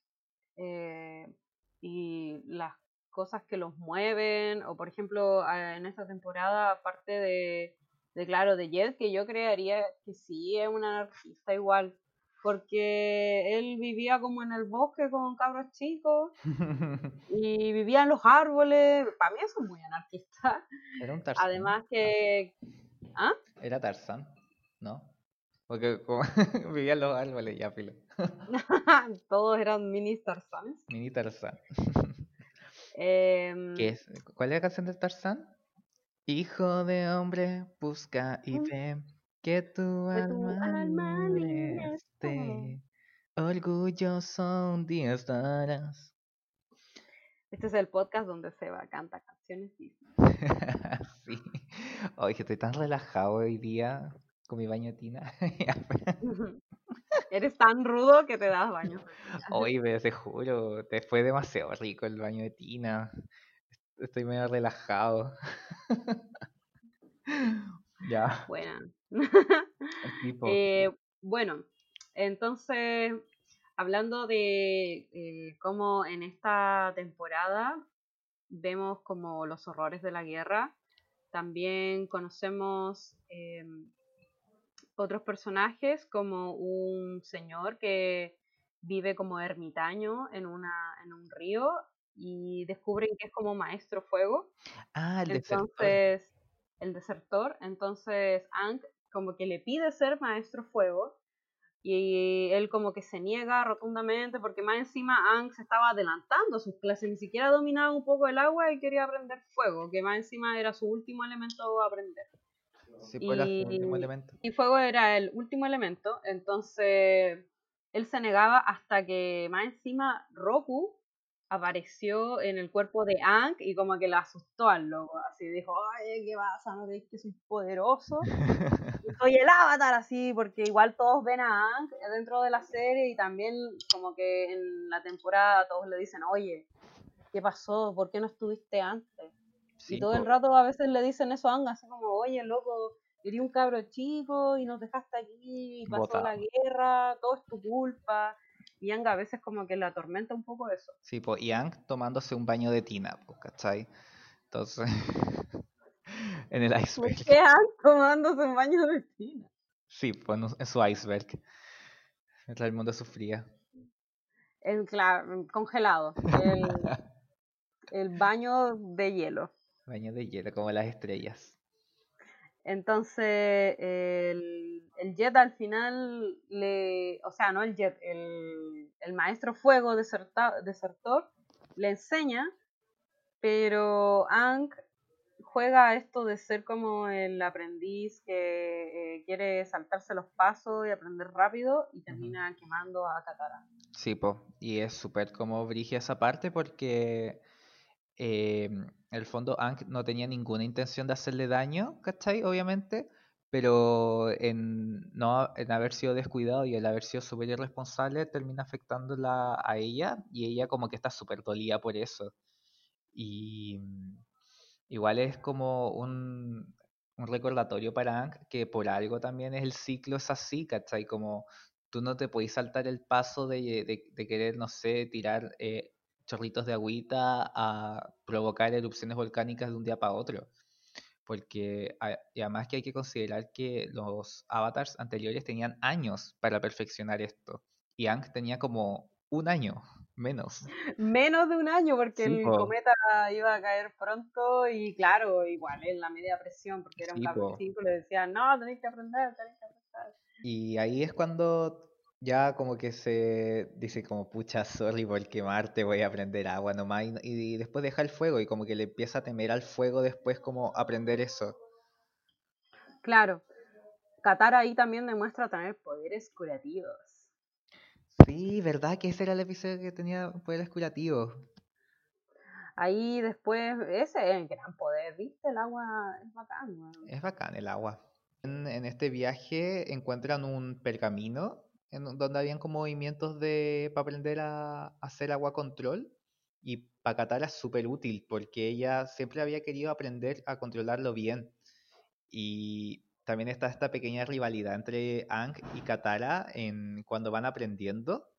eh, y las cosas que los mueven, o por ejemplo en esta temporada, aparte de, de claro, de Jed, que yo creería que sí es un anarquista igual, porque él vivía como en el bosque con cabros chicos y vivía en los árboles, para mí eso es muy anarquista. Era un Tarzán. Además que... ¿Ah? Era Tarzán, ¿no? Porque como vivían los árboles ya, filo. Todos eran mini Tarzanes. Mini Tarzán. Em, ¿Qué es? ¿Cuál es la canción de Tarzán? Hijo de hombre, busca y ve que tu alma alma esté. Orgulloso un día estarás. Este es el podcast donde Seba canta canciones Disney. sí. Oye, estoy tan relajado hoy día con mi baño de tina. Eres tan rudo que te das baño. Hoy, me te juro, te fue demasiado rico el baño de tina. Estoy medio relajado. ya. Buena. Eh, bueno, entonces, hablando de eh, cómo en esta temporada vemos como los horrores de la guerra, también conocemos em, otros personajes como un señor que vive como ermitaño en, una, en un río y descubren que es como maestro fuego. ah, el desertor. Entonces, el desertor, entonces Aang como que le pide ser maestro fuego y él como que se niega rotundamente porque más encima Aang se estaba adelantando a sus clases, ni siquiera dominaba un poco el agua y quería aprender fuego, que más encima era su último elemento a aprender. Sí, pues era su y- último elemento. Y fuego era el último elemento, entonces él se negaba hasta que más encima Roku apareció en el cuerpo de Aang y como que le asustó al loco, así dijo, ay, ¿qué pasa? ¿No crees que soy poderoso? soy el avatar así, porque igual todos ven a Aang dentro de la serie y también como que en la temporada todos le dicen, oye, ¿qué pasó? ¿Por qué no estuviste antes? Sí, y todo el rato a veces le dicen eso a Aang, así como, oye, loco, eres un cabro chico y nos dejaste aquí, y pasó la guerra, todo es tu culpa. Y Aang a veces como que le atormenta un poco eso. Sí, pues, y Aang tomándose un baño de tina, pues, ¿cachai? Entonces, en el ¿Por iceberg. qué Aang tomándose un baño de tina? Sí, pues, en, su iceberg. Mientras el mundo sufría. En, cla- congelado. El, el baño de hielo. Baño de hielo, como las estrellas. Entonces, el, el Jet al final le. O sea, no el Jet, el, el maestro fuego deserta- desertor le enseña, pero Aang juega a esto de ser como el aprendiz que eh, quiere saltarse los pasos y aprender rápido y termina quemando a Katara. Sí, pues, y es súper como brigia esa parte porque eh, el fondo Aang no tenía ninguna intención de hacerle daño, ¿cachai? Obviamente, pero en no en haber sido descuidado y el haber sido súper irresponsable termina afectándola a ella y ella como que está súper dolida por eso. Y mm, igual es como un, un recordatorio para Aang que por algo también es el ciclo es así, ¿cachai? Como tú no te podés saltar el paso de, de- de querer, no sé, tirar eh, chorritos de agüita a provocar erupciones volcánicas de un día para otro. Porque y además que hay que considerar que los avatars anteriores tenían años para perfeccionar esto. Y Aang tenía como un año menos. Menos de un año, porque Sí, el po. cometa iba a caer pronto y claro, igual en la media presión, porque era un Sí, chico, le decían, no, tenéis que aprender, tenéis que aprender. Y ahí es cuando ya como que se dice como, pucha, sorry por quemarte, voy a prender agua nomás. Y, y después deja el fuego y como que le empieza a temer al fuego después como aprender eso. Claro. Katara ahí también demuestra tener poderes curativos. Sí, ¿verdad? Que ese era el episodio que tenía poderes curativos. Ahí después, ese es el gran poder, ¿viste? El agua es bacán. Es bacán el agua. En, en este viaje encuentran un pergamino donde habían como movimientos de para aprender a, hacer agua control. Y para Katara es súper útil porque ella siempre había querido aprender a controlarlo bien. Y también está esta pequeña rivalidad entre Aang y Katara en cuando van aprendiendo,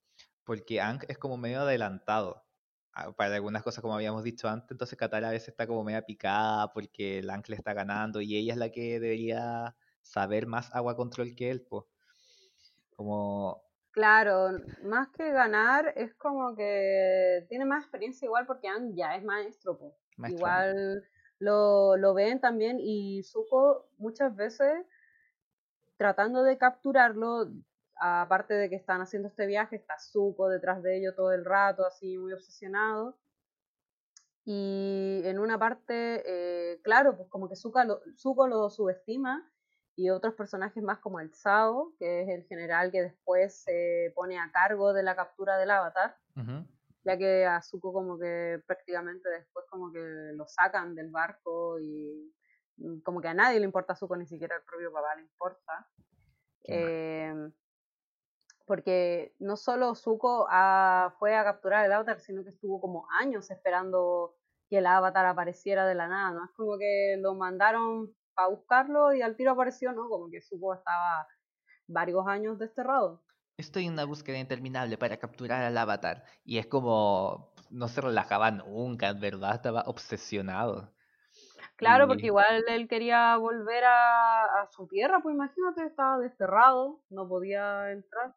porque Aang es como medio adelantado a- para algunas cosas como habíamos dicho antes, entonces Katara a veces está como media picada porque el Aang le está ganando y ella es la que debería saber más agua control que él, pues. Como Claro, más que ganar, es como que tiene más experiencia igual porque Aang ya es maestro, maestro. Igual lo, lo ven también y Zuko muchas veces tratando de capturarlo, aparte de que están haciendo este viaje, está Zuko detrás de ellos todo el rato, así muy obsesionado. Y en una parte, eh, claro, pues como que Zuko lo, Zuko lo subestima y otros personajes más como el Sao, que es el general que después se pone a cargo de la captura del avatar ya que a Zuko como que prácticamente después como que lo sacan del barco y mm, como que a nadie le importa a Zuko, ni siquiera al propio papá le importa. Em, porque no solo Zuko fue a capturar el avatar, sino que estuvo como años esperando que el avatar apareciera de la nada, ¿no? Es como que lo mandaron para buscarlo y al tiro apareció, ¿no? Como que Zuko estaba varios años desterrado. Estoy en una búsqueda interminable para capturar al avatar. Y es como no se relajaba nunca, en verdad, estaba obsesionado. Claro, porque igual él quería volver a, a su tierra, pues imagínate, estaba desterrado, no podía entrar.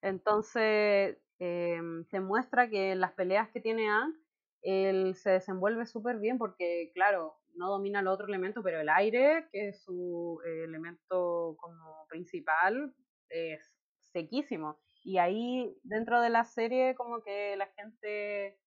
Entonces, em, se muestra que en las peleas que tiene Aang, él se desenvuelve súper bien porque, claro, no domina el otro elemento, pero el aire, que es su eh, elemento como principal, es sequísimo. Y ahí, dentro de la serie, como que la gente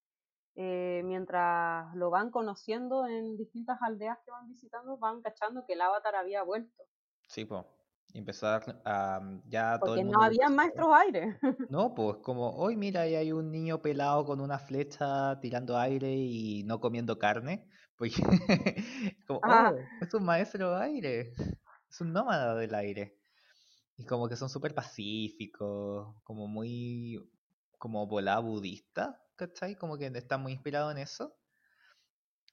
eh, mientras lo van conociendo en distintas aldeas que van visitando, van cachando que el avatar había vuelto. Sí, pues. Empezó a, a- ya todo el no mundo lo había maestros aire. No, pues como, hoy mira, ahí hay un niño pelado con una flecha tirando aire y no comiendo carne. Porque como, Ah. oh, es un maestro aire, es un nómada del aire. Y como que son súper pacíficos, como muy, como volada budista, ¿cachai? Como que están muy inspirados en eso,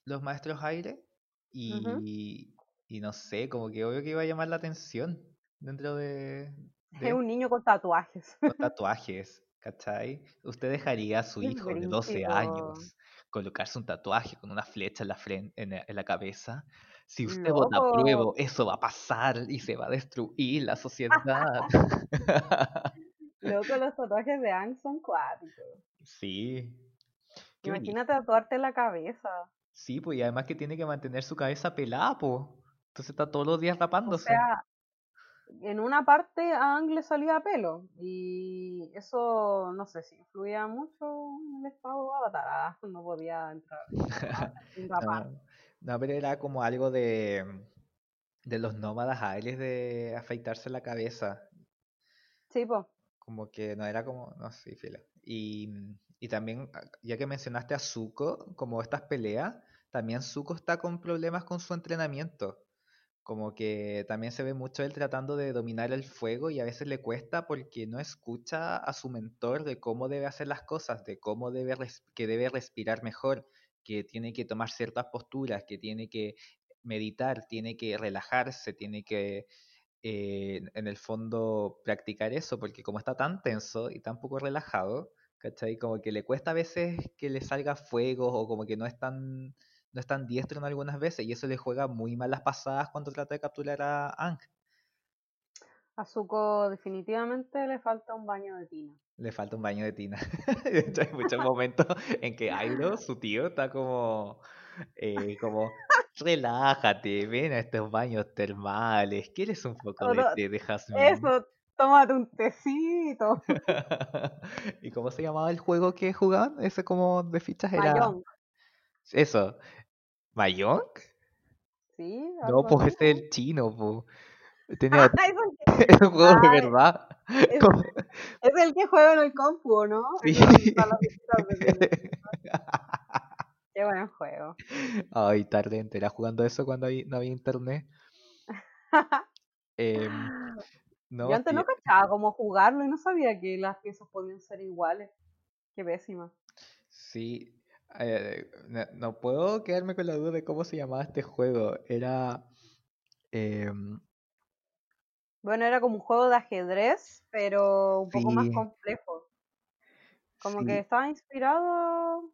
los maestros aire. Y, y no sé, como que obvio que iba a llamar la atención dentro de, de Es un niño con tatuajes. los tatuajes, ¿cachai? ¿Usted dejaría a su hijo de 12 brígido. años colocarse un tatuaje con una flecha en la, fren- en la, en la cabeza? Si usted vota Loco. apruebo, eso va a pasar y se va a destruir la sociedad. Loco, los tatuajes de Aang son cuáticos. sí. Qué. Imagínate tatuarte la cabeza. Sí, pues y además que tiene que mantener su cabeza pelada, pues. Entonces está todos los días O rapándose. sea, en una parte a Aang le salía pelo. Y eso, no sé si influía mucho en el estado Avatar. Ah, No podía entrar sin rapar. No, no, pero era como algo de, de los nómadas aires de afeitarse la cabeza. Sí, pues. Como que no era como, no sé, fila. Y, y también, ah, ya que mencionaste a Zuko, como estas peleas, también Zuko está con problemas con su entrenamiento. Como que también se ve mucho él tratando de dominar el fuego y a veces le cuesta porque no escucha a su mentor de cómo debe hacer las cosas, de cómo debe que debe respirar mejor, que tiene que tomar ciertas posturas, que tiene que meditar, tiene que relajarse, tiene que eh, en el fondo practicar eso, porque como está tan tenso y tan poco relajado, ¿cachai? Como que le cuesta a veces que le salga fuego o como que no es tan, no es tan diestro en algunas veces y eso le juega muy malas pasadas cuando trata de capturar a Aang. A Zuko definitivamente le falta un baño de tina. Le falta un baño de tina. De hecho, hay muchos momentos en que Airo, su tío, está como, eh, como, relájate, ven a estos baños termales, ¿quieres un poco de té de jazmín? Eso, tómate un tecito. ¿Y cómo se llamaba el juego que jugaban? Ese como de fichas era... Eso. ¿Mayonk? ¿Sí? No, pues ese es el chino. Tenía Ah, es el que, es un juego de verdad. es, Como- es el que juega en el compu, ¿no? Sí. Qué buen juego. Ay, tarde entera jugando eso cuando no había internet. Em, no, Yo antes no cachaba cómo jugarlo y no sabía que las piezas podían ser iguales. Qué pésima. sí, eh, no, no puedo quedarme con la duda de cómo se llamaba este juego. Era em, Bueno, era como un juego de ajedrez, pero un poco más complejo. Como que estaba inspirado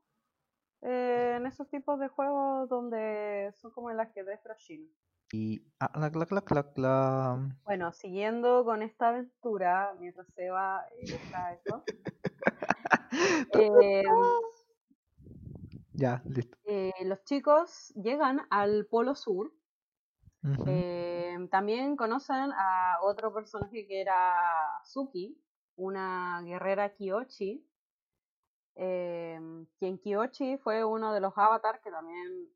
eh, en esos tipos de juegos donde son como el ajedrez pero chino. y ah, la, la, la. Bueno, siguiendo con esta aventura, mientras Seba eh, busca eso, eh, Ya, listo. eh, los chicos llegan al Polo Sur. Eh, también conocen a otro personaje que era Suki, una guerrera Kyoshi. eh, quien Kyoshi fue uno de los avatars que también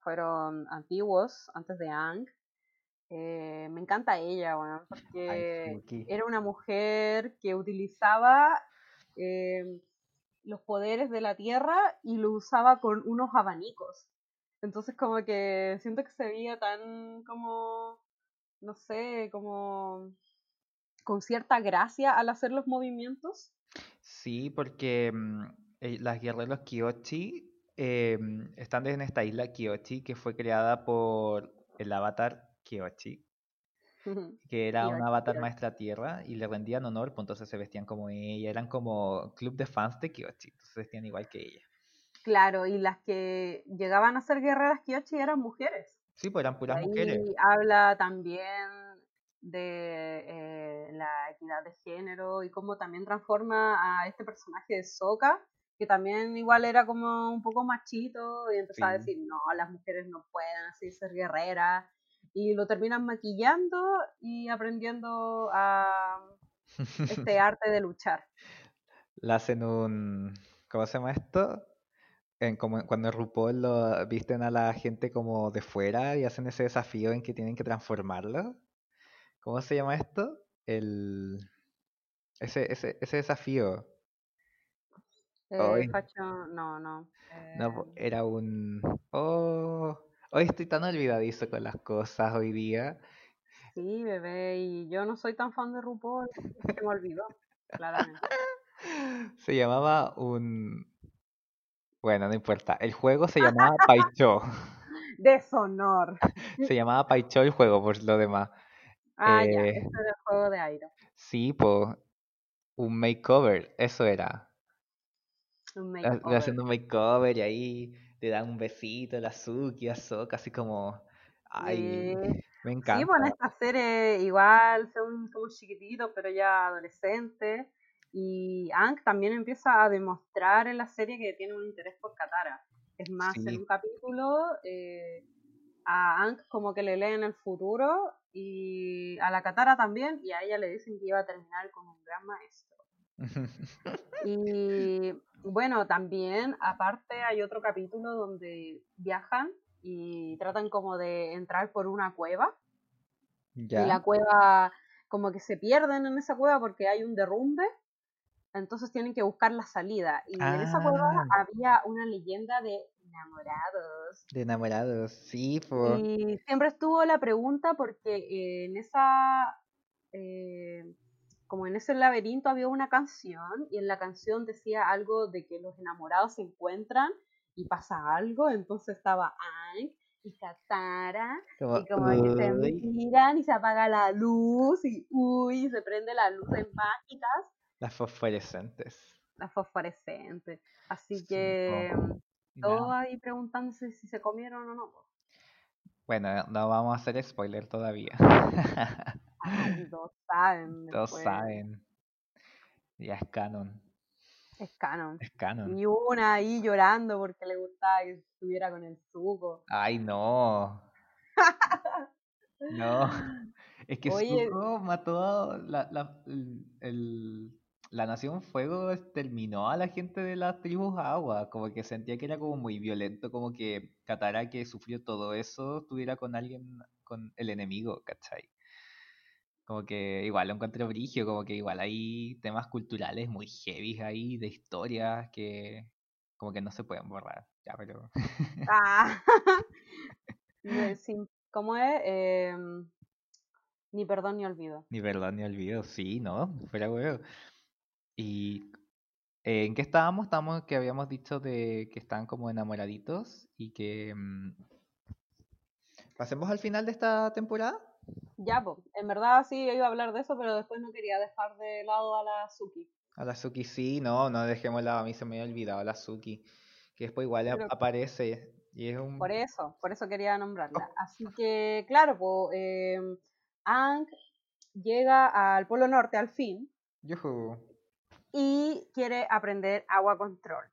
fueron antiguos, antes de Aang. Eh, me encanta ella, Ay, porque era una mujer que utilizaba eh, los poderes de la tierra y lo usaba con unos abanicos. Entonces como que siento que se veía tan como, no sé, como con cierta gracia al hacer los movimientos. Sí, porque mm, eh, las guerreros Kyoshi em, están en esta isla Kyoshi que fue creada por el avatar Kyoshi, que era un Kyoshi, avatar maestra tierra y le rendían honor, pues entonces se vestían como ella, eran como club de fans de Kyoshi, entonces se vestían igual que ella. Claro, y las que llegaban a ser guerreras Kyoshi eran mujeres. Sí, pues eran Y puras mujeres. ahí habla también de eh, la equidad de género y cómo también transforma a este personaje de Sokka, que también igual era como un poco machito y empezaba a decir, no, las mujeres no pueden así ser guerreras. Y lo terminan maquillando y aprendiendo a este arte de luchar. La hacen un, ¿cómo se llama esto? En, como cuando en RuPaul lo visten a la gente como de fuera y hacen ese desafío en que tienen que transformarlo. ¿Cómo se llama esto? El ese, ese, ese desafío. Eh, no, no. no, eh, era un oh, hoy estoy tan olvidadizo con las cosas hoy día. sí, bebé, y yo no soy tan fan de RuPaul, se me olvidó, claramente. Se llamaba un bueno, no importa. El juego se llamaba Paicho. Deshonor. Se llamaba Paicho el juego, por lo demás. Ah, ya, Eh, este era el juego de aire. sí, pues, un makeover, eso era. Un makeover. hacen un makeover y ahí le dan un besito a la Suki, a Sokka, así como, ay, Sí, me sí, pues en encanta. esta serie igual son como chiquititos, pero ya adolescentes. Y Aang también empieza a demostrar en la serie que tiene un interés por Katara. Es más, en Sí, un capítulo eh, a Aang como que le leen el futuro y a la Katara también, y a ella le dicen que iba a terminar con un gran maestro. Y bueno, también aparte hay otro capítulo donde viajan y tratan como de entrar por una cueva y ya. la cueva como que se pierden en esa cueva porque hay un derrumbe, entonces tienen que buscar la salida. Y en esa cueva Ah, había una leyenda de enamorados. de enamorados, sí, pues. Y siempre estuvo la pregunta porque eh, en esa, eh, como en ese laberinto había una canción y en la canción decía algo de que los enamorados se encuentran y pasa algo, entonces estaba Aang y Katara Como, y como que se miran y se apaga la luz y uy, se prende las luces mágicas, las fosforescentes. las fosforescentes. Así Sí, que po. mm, todos nada. ahí preguntándose si se comieron o no. Bueno, no vamos a hacer spoiler todavía. Ay, todos saben Todos después. saben. Ya es canon. Es canon. Es canon. Y una ahí llorando porque le gustaba que estuviera con el suco. Ay, no. No. Es que Oye, Zuko mató a la, la- el, el- la Nación Fuego exterminó a la gente de las tribus agua, como que sentía que era como muy violento, como que Katara que sufrió todo eso estuviera con alguien, con el enemigo, ¿cachai? Como que igual lo encontré brigio, como que igual hay temas culturales muy heavy ahí, de historias que como que no se pueden borrar. Ya, pero... Ah. ¿Cómo es? Em, ni perdón ni olvido. Ni perdón ni olvido, sí, ¿no? Fuera huevo. Y eh, ¿en qué estábamos? Estábamos que habíamos dicho de que están como enamoraditos y que... mm, ¿Pasemos al final de esta temporada? Ya, pues, en verdad sí iba a hablar de eso, pero después no quería dejar de lado a la Suki. A la Suki sí, no, no dejémosla, a mí se me había olvidado la Suki, que después igual Pero- aparece y es un... Por eso, por eso quería nombrarla. Así que, claro, pues, em, Aang llega al Polo Norte al fin Yujú. y quiere aprender agua control.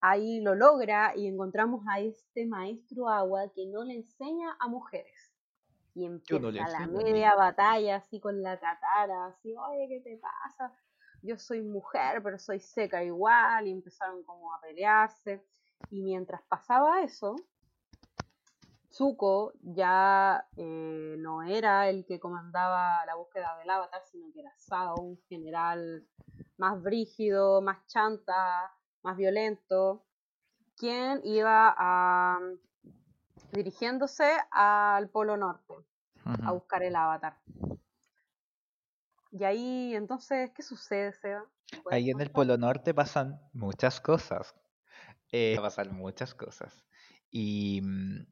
Ahí lo logra y encontramos a este maestro agua que no le enseña a mujeres. Y empieza no la media batalla así con la catara, así, oye, ¿qué te pasa? Yo soy mujer, pero soy seca igual, y empezaron como a pelearse. Y mientras pasaba eso, Zuko ya eh, no era el que comandaba la búsqueda del avatar, sino que era Sao, un general más brígido, más chanta, más violento, quien iba a, dirigiéndose al Polo Norte a buscar el avatar. Y ahí, entonces, ¿qué sucede, Seba? ¿Puedes Ahí en el? Polo Norte pasan muchas cosas. Eh, pasan muchas cosas. Y mm,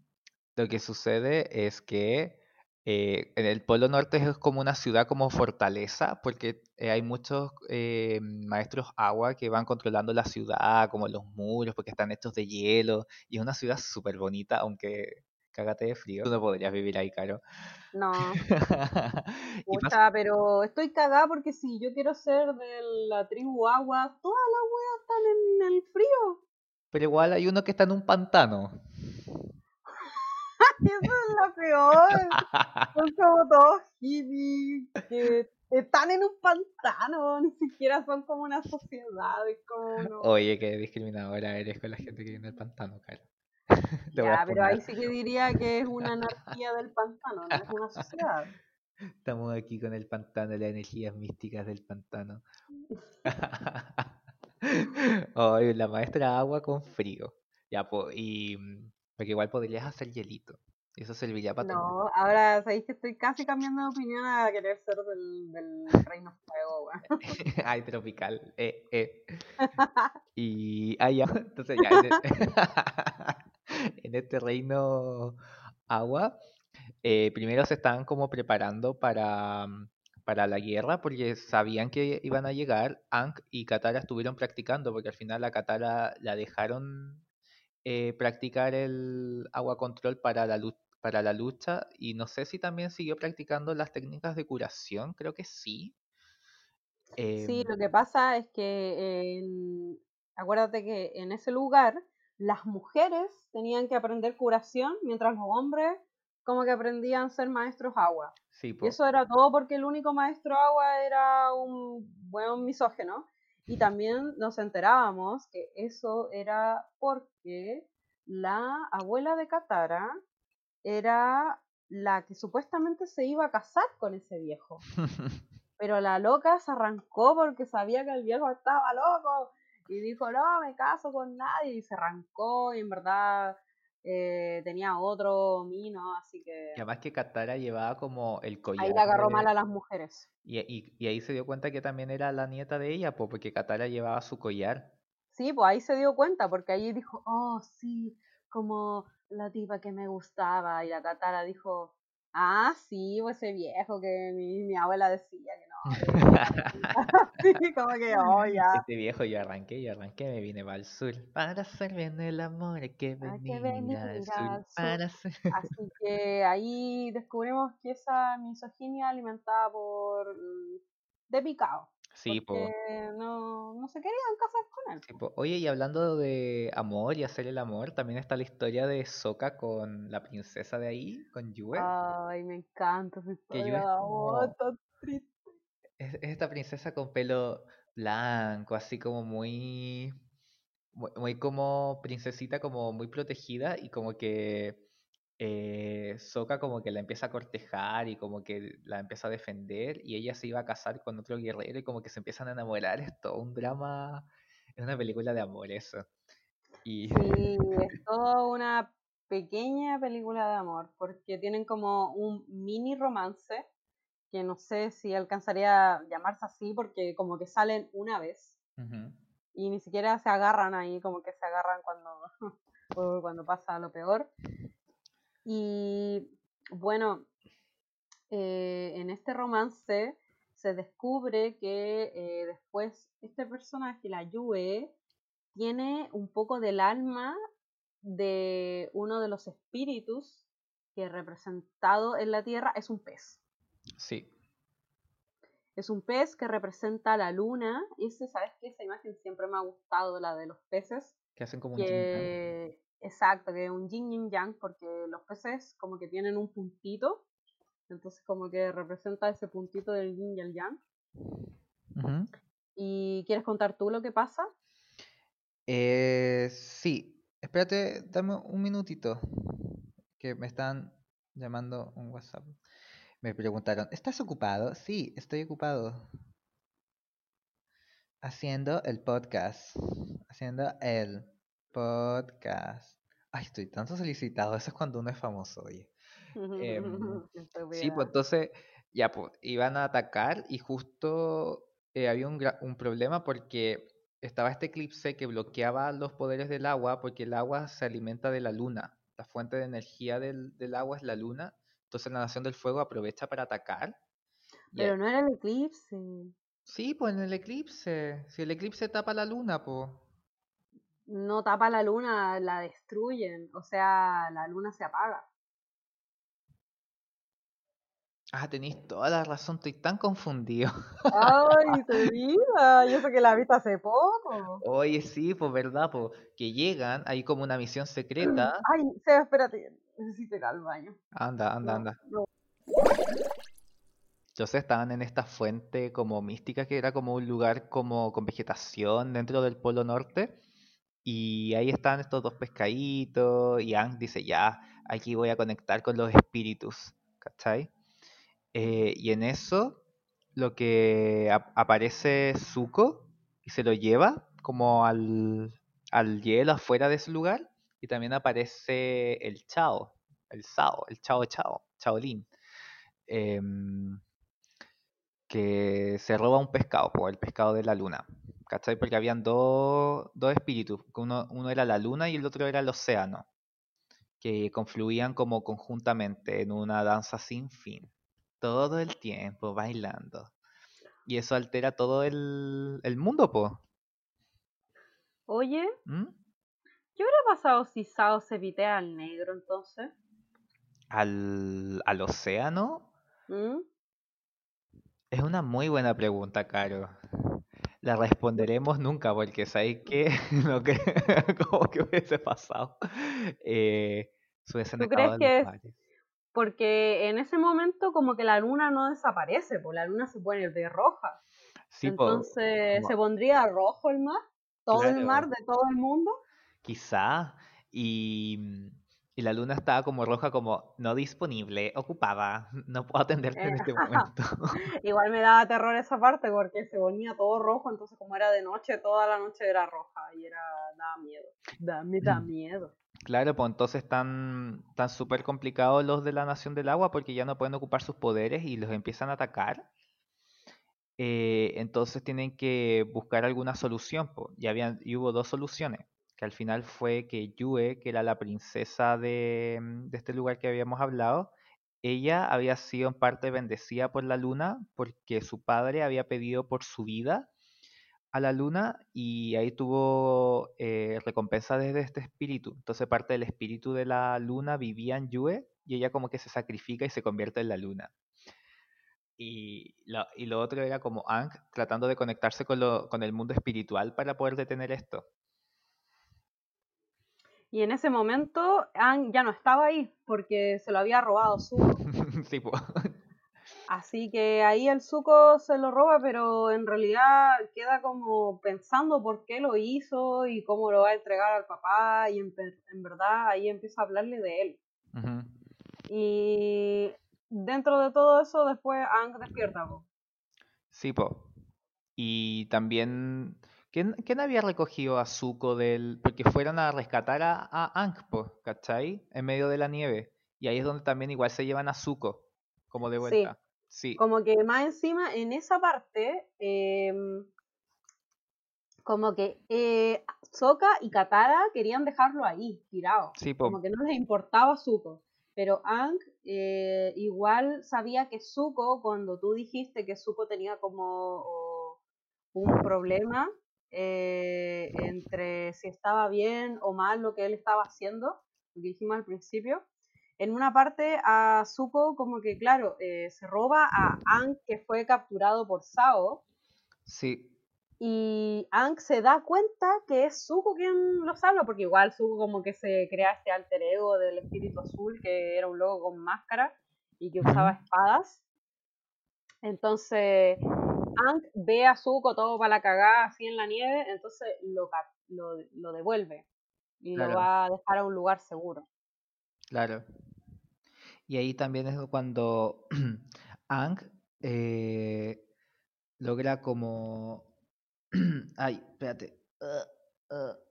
lo que sucede es que eh, en el Polo Norte es como una ciudad como fortaleza, porque eh, hay muchos eh, maestros agua que van controlando la ciudad, como los muros, porque están hechos de hielo. Y es una ciudad súper bonita, aunque cágate de frío. Tú no podrías vivir ahí, Caro. No, pucha, pero estoy cagada porque si yo quiero ser de la tribu agua, todas las weas están en el frío. pero igual hay uno que está en un pantano. Eso es lo peor. Son como todos hippies que están en un pantano, ni siquiera son como una sociedad, es como. Oye, qué discriminadora eres con la gente que vive en el pantano, Caro. Te voy a Ya, pero ahí sí que diría que es una anarquía del pantano, no es una sociedad. Estamos aquí con el pantano, las energías místicas del pantano. Oye, la maestra agua con frío. Ya, pues, y mm, porque igual podrías hacer hielito. Eso serviría para tomar. No, ahora sabéis que estoy casi cambiando de opinión a querer ser del, del Reino Fuego. Ay, tropical. Eh, eh. Y ah, ya, entonces ya. En, e- en este reino agua, eh, primero se estaban como preparando para, mm, para la guerra porque sabían que iban a llegar. Aang y Katara estuvieron practicando porque al final a Katara la dejaron eh, practicar el agua control para la, para la lucha y no sé si también siguió practicando las técnicas de curación, creo que sí. Sí, Em, lo que pasa es que en- acuérdate que en ese lugar las mujeres tenían que aprender curación, mientras los hombres como que aprendían a ser maestros agua. sí, Y eso era todo porque el único maestro agua era un buen misógeno. Y también nos enterábamos que eso era porque la abuela de Katara era la que supuestamente se iba a casar con ese viejo. Pero la loca se arrancó porque sabía que el viejo estaba loco. Y dijo, no, me caso con nadie. Y se arrancó y en verdad eh, tenía otro mino, así que Y además que Katara llevaba como el collar. ahí le agarró de- mal a las mujeres. Y, y- y ahí se dio cuenta que también era la nieta de ella, po, porque Katara llevaba su collar. Sí, pues ahí se dio cuenta, porque ahí dijo, oh, sí, como la tipa que me gustaba. Y la Katara dijo, ah, sí, pues ese viejo que mi, mi abuela decía que no. que no era". sí, como que, oh, ya. Este viejo, yo arranqué, yo arranqué, me vine para el sur. Para hacer bien el amor que Hay que venir al sur. al sur. Para hacer... Así que ahí descubrimos que esa misoginia alimentada por mm, de picado. Sí, po. porque no, no se querían casar con él. sí, po. Oye, y hablando de amor y hacer el amor, también está la historia de Sokka con la princesa de ahí, con Yue. Ay, me encanta esa Que Yue historia es tan triste. es, es esta princesa con pelo blanco, así como muy, muy, muy como princesita, como muy protegida y como que eh, Sokka como que la empieza a cortejar y como que la empieza a defender y ella se iba a casar con otro guerrero y como que se empiezan a enamorar. Es todo un drama, es una película de amor eso. Y Sí, es toda una pequeña película de amor, porque tienen como un mini romance, que no sé si alcanzaría a llamarse así, porque como que salen una vez y ni siquiera se agarran ahí, como que se agarran cuando, cuando pasa lo peor. Y bueno, eh, en este romance se descubre que eh, después este personaje, la Yue, tiene un poco del alma de uno de los espíritus que representado en la Tierra es un pez. Sí, Es un pez que representa la luna. Y ese, ¿sabes qué? Esa imagen siempre me ha gustado, la de los peces. que hacen como un. Que, exacto, que es un yin yin yang, porque los peces como que tienen un puntito. Entonces como que representa ese puntito del yin y el yang. ¿Y quieres contar tú lo que pasa? Eh, sí, espérate, dame un minutito, que me están llamando un WhatsApp. Me preguntaron, ¿estás ocupado? Sí, estoy ocupado. Haciendo el podcast. Haciendo el podcast. Ay, estoy tan solicitado. Eso es cuando uno es famoso, oye. Em, Sí, pues entonces, ya, pues, iban a atacar y justo eh, había un, problema porque estaba este eclipse que bloqueaba los poderes del agua porque el agua se alimenta de la luna. La fuente de energía del, del agua es la luna. Entonces la Nación del Fuego aprovecha para atacar. Pero no era el eclipse. Sí, pues en el eclipse. Si el eclipse tapa la luna, pues. No tapa la luna, la destruyen. O sea, la luna se apaga. Ah, tenéis toda la razón, estoy tan confundido. ¡Ay, se vida! Yo sé que la viste hace poco. Oye, sí, pues verdad, pues que llegan, hay como una misión secreta. Ay, Seba, espérate. Necesito ir al baño. Anda, anda, No, anda. no. Entonces estaban en esta fuente como mística que era como un lugar como con vegetación dentro del Polo Norte. Y ahí están estos dos pescaditos. Y Ang dice, ya, aquí voy a conectar con los espíritus. ¿Cachai? Eh, y en eso lo que ap- aparece Zuko y se lo lleva como al, al hielo afuera de ese lugar. Y también aparece el Chao, el Sao, el Chao Chao, Chaolin. em, que se roba un pescado, po, el pescado de la luna. ¿Cachai? Porque habían dos, dos espíritus. Uno, uno era la luna y el otro era el océano. Que confluían como conjuntamente en una danza sin fin. Todo el tiempo bailando. Y eso altera todo el, el mundo, po. Oye, ¿Mm? ¿qué hubiera pasado si Sao se vitea al negro entonces? Al, al océano. ¿Mm? Es una muy buena pregunta, Caro. La responderemos nunca porque sabéis que no creo como que hubiese pasado. Eh, ¿Tú crees que es-. Porque en ese momento como que la luna no desaparece, pues la luna se pone de roja. Sí, Entonces se pondría rojo el mar, todo el mar de todo el mundo. quizá. Y, y la luna estaba como roja, como no disponible, ocupada. No puedo atenderte en Eh, este momento. Igual me daba terror esa parte porque se ponía todo rojo, entonces como era de noche, toda la noche era roja y era, daba miedo. Da, me da miedo. Claro, pues entonces están tan súper complicados los de la Nación del Agua porque ya no pueden ocupar sus poderes y los empiezan a atacar. Eh, entonces tienen que buscar alguna solución. po. Y, habían, y hubo dos soluciones, que al final fue que Yue, que era la princesa de, mm, de este lugar que habíamos hablado, ella había sido en parte bendecida por la luna porque su padre había pedido por su vida a la luna y ahí tuvo eh, recompensa desde este espíritu. Entonces parte del espíritu de la luna vivía en Yue y ella como que se sacrifica y se convierte en la luna. Y lo, otro era como Ang tratando de conectarse con el mundo espiritual para poder detener esto. Y en ese momento Aang ya no estaba ahí porque se lo había robado su. Sí, po. Así que ahí el Zuko se lo roba, pero en realidad queda como pensando por qué lo hizo y cómo lo va a entregar al papá y en, en verdad ahí empieza a hablarle de él. Y dentro de todo eso después Aang despierta. po. Sí, po. Y también, ¿quién, quién había recogido a Zuko del...? Porque fueron a rescatar a, a po, ¿cachai? En medio de la nieve. Y ahí es donde también igual se llevan a Zuko, como de Sí. vuelta. Sí. Como que más encima en esa parte, em, como que eh, Sokka y Katara querían dejarlo ahí, tirado. Sí, po. Como que no les importaba Zuko. Pero Aang eh, igual sabía que Zuko, cuando tú dijiste que Zuko tenía como o, un problema eh, entre si estaba bien o mal lo que él estaba haciendo, lo que dijimos al principio, en una parte a Zuko como que, claro, eh, se roba a Aang que fue capturado por Sao Sí. y Aang se da cuenta que es Zuko quien lo salva, porque igual Zuko como que se crea este alter ego del espíritu azul, que era un loco con máscara y que usaba espadas. Entonces, Aang ve a Zuko todo para la cagada así en la nieve, entonces lo, lo, lo devuelve y Claro. lo va a dejar a un lugar seguro. Claro. Y ahí también es cuando Aang eh, logra como... Ay, espérate. Uh, uh,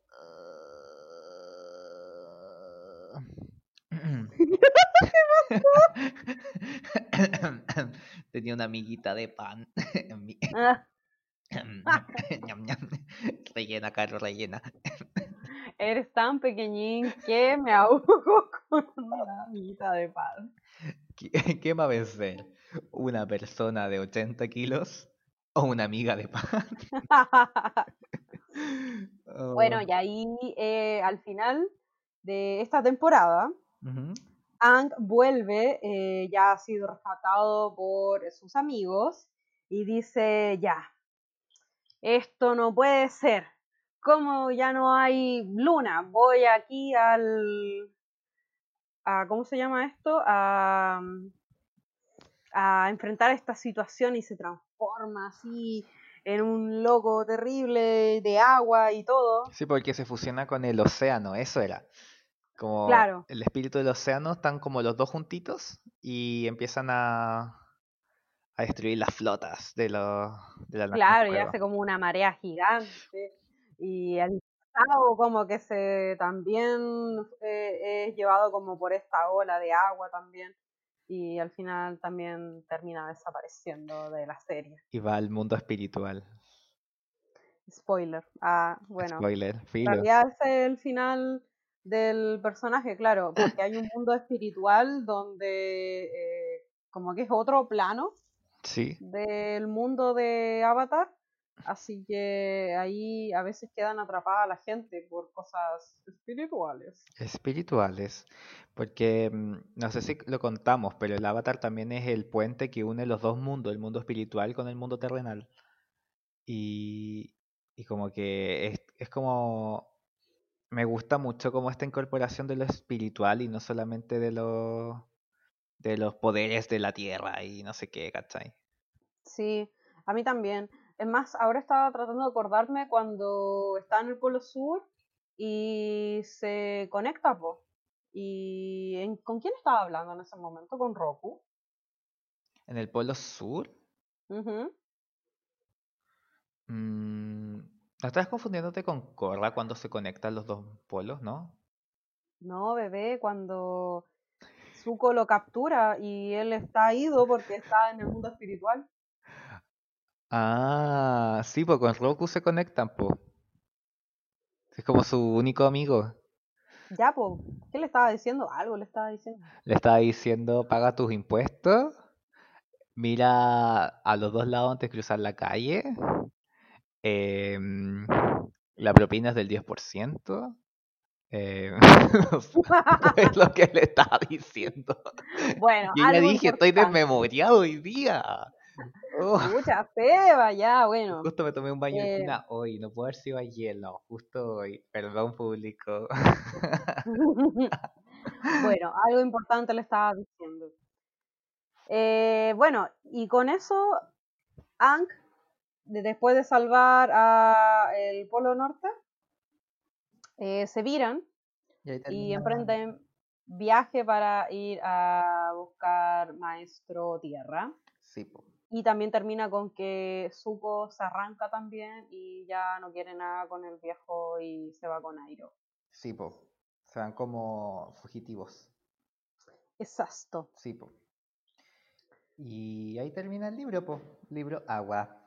Tenía una amiguita de pan. Ah, Ñam, ñam. Rellena, Caro, rellena. eres tan pequeñín que me ahogo con una amiguita de pan. ¿Qué, qué va a vencer? ¿Una persona de 80 kilos o una amiga de pan? Bueno, Oh, y ahí eh, al final de esta temporada. Aang vuelve, eh, ya ha sido rescatado por sus amigos y dice, ya, esto no puede ser. Como ya no hay luna, voy aquí al... A, ¿Cómo se llama esto? A, a enfrentar esta situación y se transforma así en un loco terrible de agua y todo. Sí, porque se fusiona con el océano, eso era. Como Claro. el espíritu del océano están como los dos juntitos y empiezan a, a destruir las flotas de, los de la Claro, y hace como una marea gigante. Y el Sao como que se también eh, es llevado como por esta ola de agua también. Y al final también termina desapareciendo de la serie. Y va al mundo espiritual. Spoiler. Ah, bueno. Spoiler, filo. es el final del personaje, claro, porque hay un mundo espiritual donde eh, como que es otro plano Sí, del mundo de Avatar, así que ahí a veces quedan atrapada la gente por cosas espirituales. espirituales. Porque mm, no sé si lo contamos, pero el avatar también es el puente que une los dos mundos, el mundo espiritual con el mundo terrenal. Y, y como que es, es como... Me gusta mucho como esta incorporación de lo espiritual y no solamente de los de los poderes de la tierra y no sé qué, ¿cachai? Sí, a mí también. Es más, ahora estaba tratando de acordarme cuando está en el Polo Sur y se conecta, po. ¿Y en- con quién estaba hablando en ese momento? ¿Con Roku? En el polo sur, mm, no estás confundiéndote con Korra cuando se conectan los dos polos, ¿no? No, bebé, cuando Zuko lo captura y él está ido porque está en el mundo espiritual. Ah, sí, pues con Roku se conectan, pues. Es como su único amigo. Ya, po, ¿qué le estaba diciendo? Algo le estaba diciendo. Le estaba diciendo, paga tus impuestos, mira a los dos lados antes de cruzar la calle, em, la propina es del 10%. eh, no sé, es lo que le estaba diciendo. Bueno, Y ella algo dije, estoy desmemoriado hoy día. Oh, Mucha Seba, ya, bueno. justo me tomé un baño de Eh. tina hoy, no puedo haber sido ayer, no, justo hoy. Perdón, público. bueno, algo importante le estaba diciendo. Eh, bueno, y con eso, Ankh, de- después de salvar a el Polo Norte, eh, se viran Y, y emprenden viaje para ir a buscar Maestro Tierra. Sí, po. Y también termina con que Zuko se arranca también y ya no quiere nada con el viejo y se va con Airo. Sí, po. Se van como fugitivos. Exacto. Sí, po. Y ahí termina el libro, po. Libro Agua.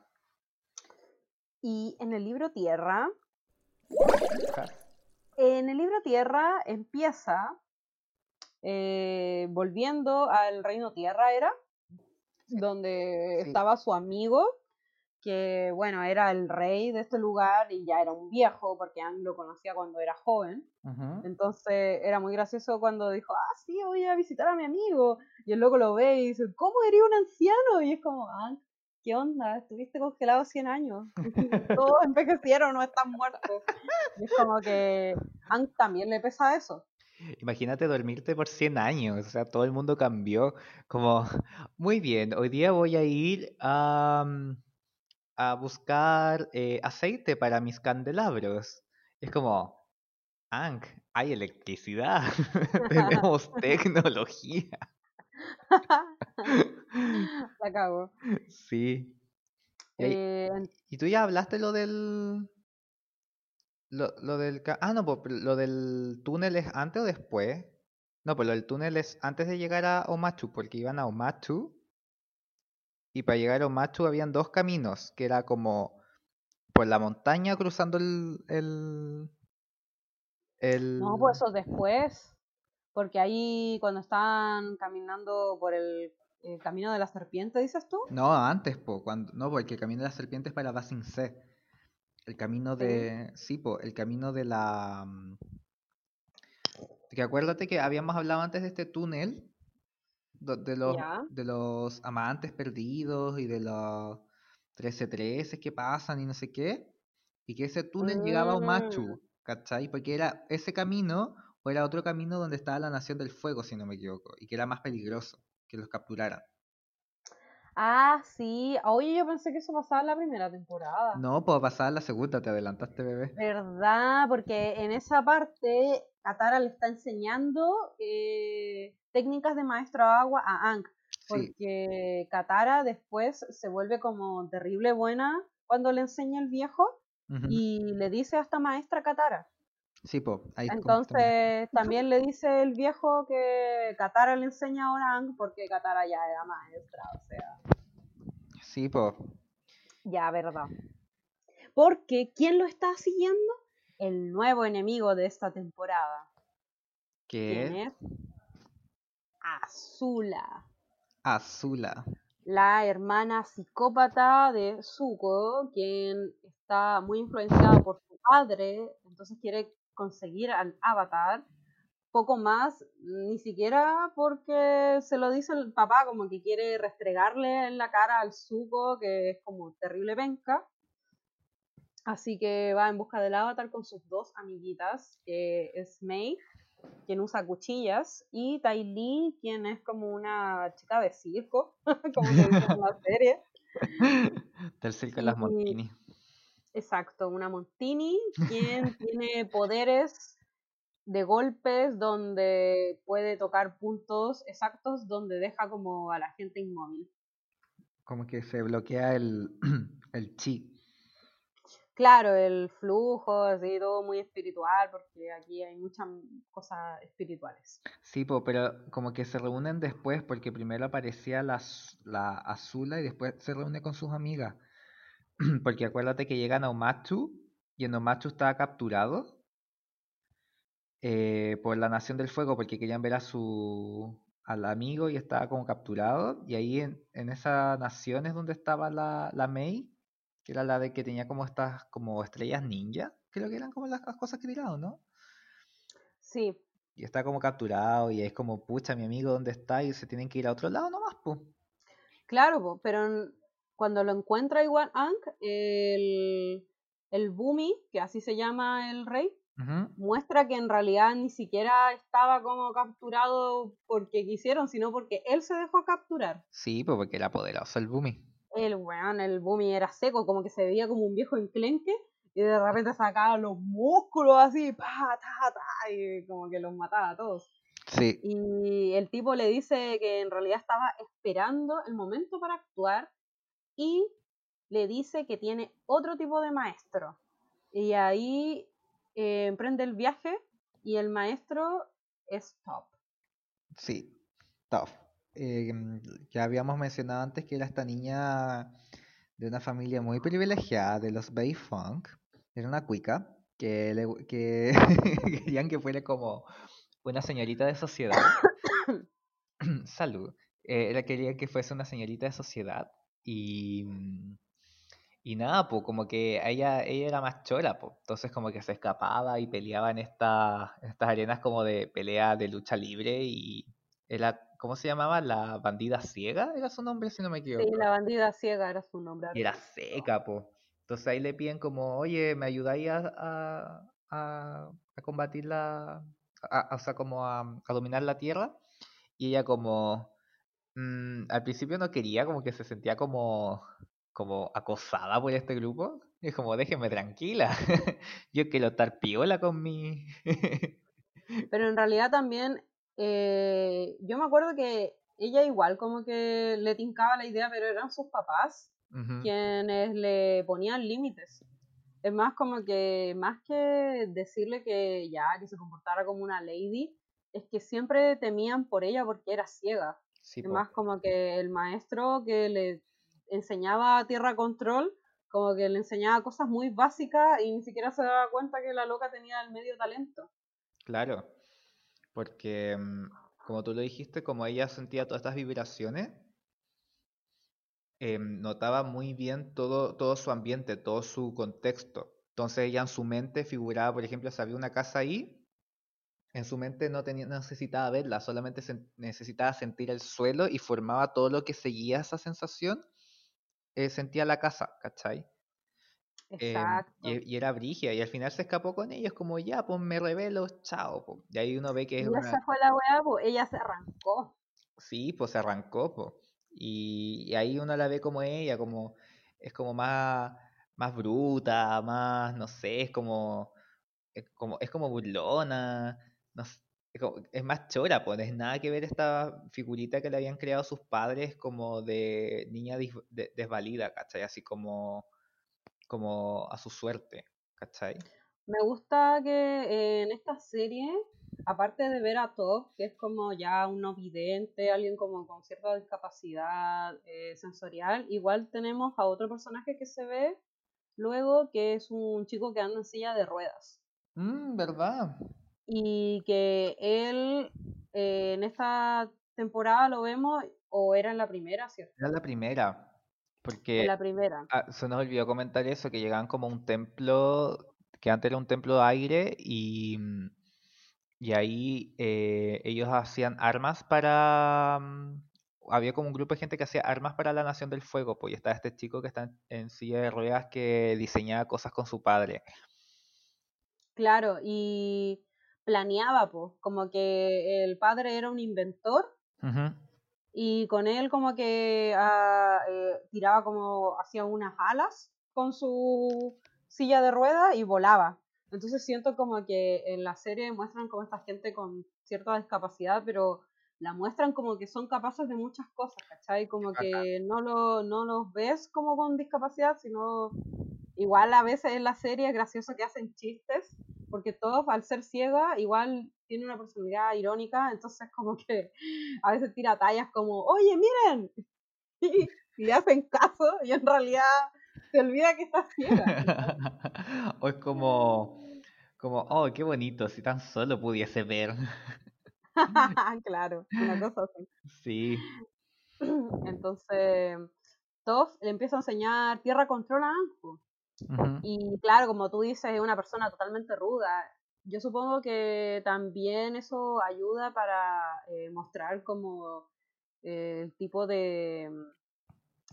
Y en el libro Tierra, en el libro Tierra empieza eh, volviendo al reino Tierra, ¿era? Donde Sí. estaba su amigo, que bueno, era el rey de este lugar y ya era un viejo, porque Aang lo conocía cuando era joven. Entonces era muy gracioso cuando dijo, ah, sí, voy a visitar a mi amigo. Y el loco lo ve y dice, ¿cómo eres un anciano? Y es como, ah, ¿qué onda? Estuviste congelado 100 años. Todos envejecieron, no están muertos. Y es como que Aang también le pesa eso. Imagínate dormirte por 100 años, o sea, todo el mundo cambió. Como, muy bien, hoy día voy a ir a, mm, a buscar eh, aceite para mis candelabros. Es como, Hank, hay electricidad, tenemos tecnología. La cago. Sí. Eh, y tú ya hablaste lo del... Lo, lo del... Ah, no, lo del túnel es antes o después. No, pero el túnel es antes de llegar a Omachu, porque iban a Omachu. Y para llegar a Omachu habían dos caminos, que era como por la montaña cruzando el... el, el... No, pues eso después. Porque ahí cuando están caminando por el, el camino de la serpiente, dices tú. No, antes, po, cuando, no, porque el camino de la serpiente es para Basin C. El camino de, sí, po, el camino de la, mm, que acuérdate que habíamos hablado antes de este túnel, de los, de los amantes perdidos y de los 13-13 que pasan y no sé qué, y que ese túnel llegaba a Mm. Omachu, ¿cachai? Porque era ese camino o era otro camino donde estaba la Nación del Fuego, si no me equivoco, y que era más peligroso que los capturaran. Ah, sí. Oye, yo pensé que eso pasaba en la primera temporada. No, pues pasar la segunda, te adelantaste, bebé. ¿Verdad? Porque en esa parte Katara le está enseñando eh, técnicas de maestro agua a Aang. Sí, Porque Katara después se vuelve como terrible buena cuando le enseña el viejo y le dice hasta maestra Katara. Sí, pues, ahí Entonces también le dice el viejo que Katara le enseña a Aang porque Katara ya era maestra, o sea, Sí, pues, ya, verdad. Porque ¿quién lo está siguiendo? El nuevo enemigo de esta temporada. ¿Quién que es? Azula, Azula. la hermana psicópata de Zuko, quien está muy influenciada por su padre, entonces quiere conseguir al avatar. Poco más, ni siquiera porque se lo dice el papá, como que quiere restregarle en la cara al Zuko, que es como terrible penca. Así que va en busca del avatar con sus dos amiguitas, que es Mei, quien usa cuchillas, y Tai Lee, quien es como una chica de circo, como se dice en la serie. Del circo de las Montini. Exacto, una Montini, quien tiene poderes de golpes donde puede tocar puntos exactos donde deja como a la gente inmóvil. Como que se bloquea el, el chi. Claro, el flujo, así, todo muy espiritual, porque aquí hay muchas cosas espirituales. Sí, po, pero como que se reúnen después, porque primero aparecía la, la Azula y después se reúne con sus amigas. Porque acuérdate que llegan a Omachu y en Omachu estaba capturado eh, por la Nación del Fuego porque querían ver a su al amigo y estaba como capturado. Y ahí en, en esa nación es donde estaba la, la Mei, que era la de que tenía como estas como estrellas ninja, creo que eran como las, las cosas que tiraron, ¿no? Sí, Y está como capturado y es como, pucha, mi amigo, ¿dónde está? Y se tienen que ir a otro lado nomás, pues. claro, po, pero cuando lo encuentra igual Aang, el, el Bumi, que así se llama el rey, muestra que en realidad ni siquiera estaba como capturado porque quisieron, sino porque él se dejó capturar. Sí, pues porque era poderoso el Bumi. El weón, el Bumi era seco, como que se veía como un viejo enclenque y de repente sacaba los músculos así, pa, ta, ta, y como que los mataba a todos. Sí. Y el tipo le dice que en realidad estaba esperando el momento para actuar y le dice que tiene otro tipo de maestro. Y ahí eh, emprende el viaje y el maestro es top. Sí, tough. Eh, ya habíamos mencionado antes que era esta niña de una familia muy privilegiada de los Bay Funk. Era una cuica que, le que querían que fuera como una señorita de sociedad. Salud. Eh, era, querían que fuese una señorita de sociedad. Y, mm, y nada, pues como que ella, ella era más chola, pues. Entonces como que se escapaba y peleaba en, esta, en estas arenas como de pelea de lucha libre y era, ¿cómo se llamaba? La bandida ciega, era su nombre si no me equivoco. Sí, la bandida ciega era su nombre. Era seca, pues. Entonces ahí le piden como, oye, ¿me ayudáis a, a, a- a combatir la... a- o sea, como a, a dominar la tierra? Y ella como... mm, al principio no quería, como que se sentía como, como acosada por este grupo. Y es como, déjeme tranquila. Yo quiero estar piola con mi... Pero en realidad también, eh, yo me acuerdo que ella igual como que le tincaba la idea, pero eran sus papás quienes le ponían límites. Es más como que, más que decirle que ya, que se comportara como una lady, es que siempre temían por ella porque era ciega. Sí, Es po. más como que el maestro que le enseñaba tierra control, como que le enseñaba cosas muy básicas y ni siquiera se daba cuenta que la loca tenía el medio talento. Claro, porque mm, como tú lo dijiste, como ella sentía todas estas vibraciones, em, notaba muy bien todo, todo su ambiente, todo su contexto. Entonces ella en su mente figuraba, por ejemplo, si había una casa ahí, en su mente no tenía, no necesitaba verla, solamente necesitaba sentir el suelo y formaba todo lo que seguía esa sensación, eh, sentía la casa, ¿cachai? Em, Exacto. y, y era brigia, y al final se escapó con ellos, como ya, pues me revelo, chao. po". Y ahí uno ve que Y es una. esa fue la weá, pues ella se arrancó. Sí, pues se arrancó, po. Y, y ahí uno la ve como ella, como. Es como más, más bruta, más, no sé, es como. Es como, es como burlona, no sé, es, más chora, pues, es nada que ver esta figurita que le habían creado sus padres como de niña de- desvalida, ¿cachai? Así como, como a su suerte, ¿cachai? Me gusta que en esta serie, aparte de ver a Top, que es como ya un no vidente, alguien como con cierta discapacidad eh, sensorial, igual tenemos a otro personaje que se ve luego, que es un chico que anda en silla de ruedas. Mm, ¿verdad? Y que él eh, en esta temporada lo vemos, o era en la primera, ¿cierto? Era la primera, porque En la primera. ah, se nos olvidó comentar eso, que llegaban como un templo, que antes era un templo de aire, y, mm, y ahí eh, ellos hacían armas para... mm, Había como un grupo de gente que hacía armas para la Nación del Fuego, pues y estaba este chico que está en silla de ruedas que diseñaba cosas con su padre. Claro, y planeaba, pues, como que el padre era un inventor Ujú, y con él como que ah, eh, tiraba como, hacía unas alas con su silla de ruedas y volaba. Entonces siento como que en la serie muestran como esta gente con cierta discapacidad, pero la muestran como que son capaces de muchas cosas, ¿cachai? Como que no, lo, no los ves como con discapacidad, sino igual a veces en la serie es gracioso que hacen chistes, porque todos al ser ciega igual tiene una personalidad irónica, entonces como que a veces tira tallas como, oye, miren, y le hacen caso y en realidad se olvida que está ciega. O es como, como, oh, qué bonito, si tan solo pudiese ver. claro, una cosa así. Sí. Entonces, Toph le empieza a enseñar tierra control a Anju. Y claro, como tú dices, es una persona totalmente ruda. Yo supongo que también eso ayuda para eh, mostrar como eh, el tipo de,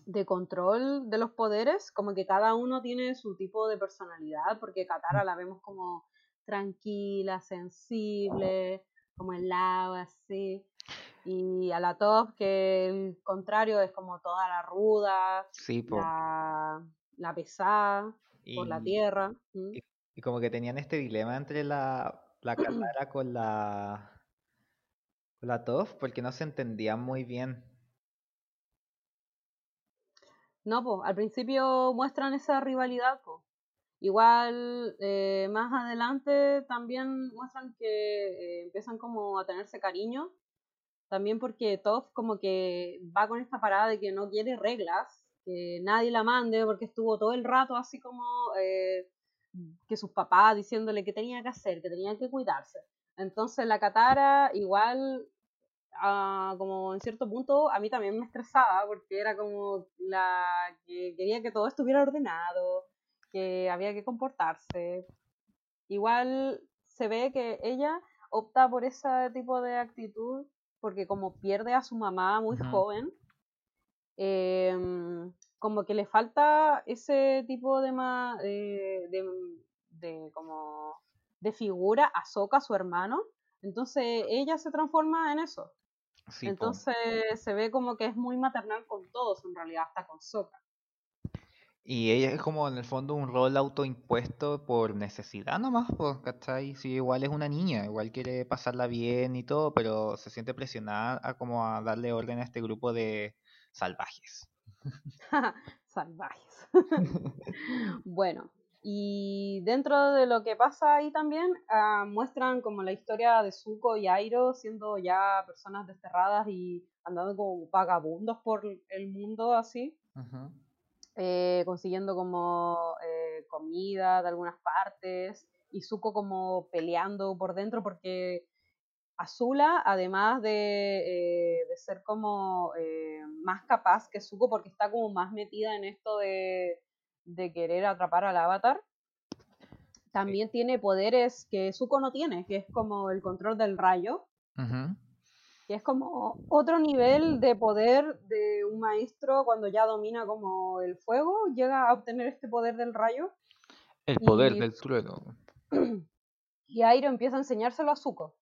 de control de los poderes, como que cada uno tiene su tipo de personalidad, porque Katara la vemos como tranquila, sensible, como el lava, así. Y a la top, que el contrario es como toda la ruda, Sí, la, la pesada por la tierra. y, y como que tenían este dilema entre la, la Katara con la, con la Toph, porque no se entendían muy bien. No, pues, al principio muestran esa rivalidad, pues. Igual eh, más adelante también muestran que eh, empiezan como a tenerse cariño, también porque Toph como que va con esta parada de que no quiere reglas, que nadie la mande, porque estuvo todo el rato así como eh, que sus papás diciéndole que tenía que hacer, que tenía que cuidarse. Entonces la Katara igual ah, como en cierto punto a mí también me estresaba porque era como la que quería que todo estuviera ordenado, que había que comportarse. Igual se ve que ella opta por ese tipo de actitud porque como pierde a su mamá muy joven, em, como que le falta ese tipo de, ma- de, de- de como de figura a Sokka, su hermano. Entonces ella se transforma en eso. Sí, po. Entonces se ve como que es muy maternal con todos, en realidad, hasta con Sokka. Y ella es como en el fondo un rol autoimpuesto por necesidad nomás, pues, ¿cachai? Sí, igual es una niña, igual quiere pasarla bien y todo, pero se siente presionada a como a darle orden a este grupo de salvajes. Salvajes. bueno, y dentro de lo que pasa ahí también, ah, muestran como la historia de Zuko y Airo siendo ya personas desterradas y andando como vagabundos por el mundo así. Eh, consiguiendo como eh, comida de algunas partes y Zuko como peleando por dentro porque Azula, además de, eh, de ser como eh, más capaz que Zuko porque está como más metida en esto de, de querer atrapar al avatar, también tiene poderes que Zuko no tiene, que es como el control del rayo, que es como otro nivel de poder de un maestro cuando ya domina como el fuego, llega a obtener este poder del rayo El poder y, del trueno. y Airo empieza a enseñárselo a Zuko.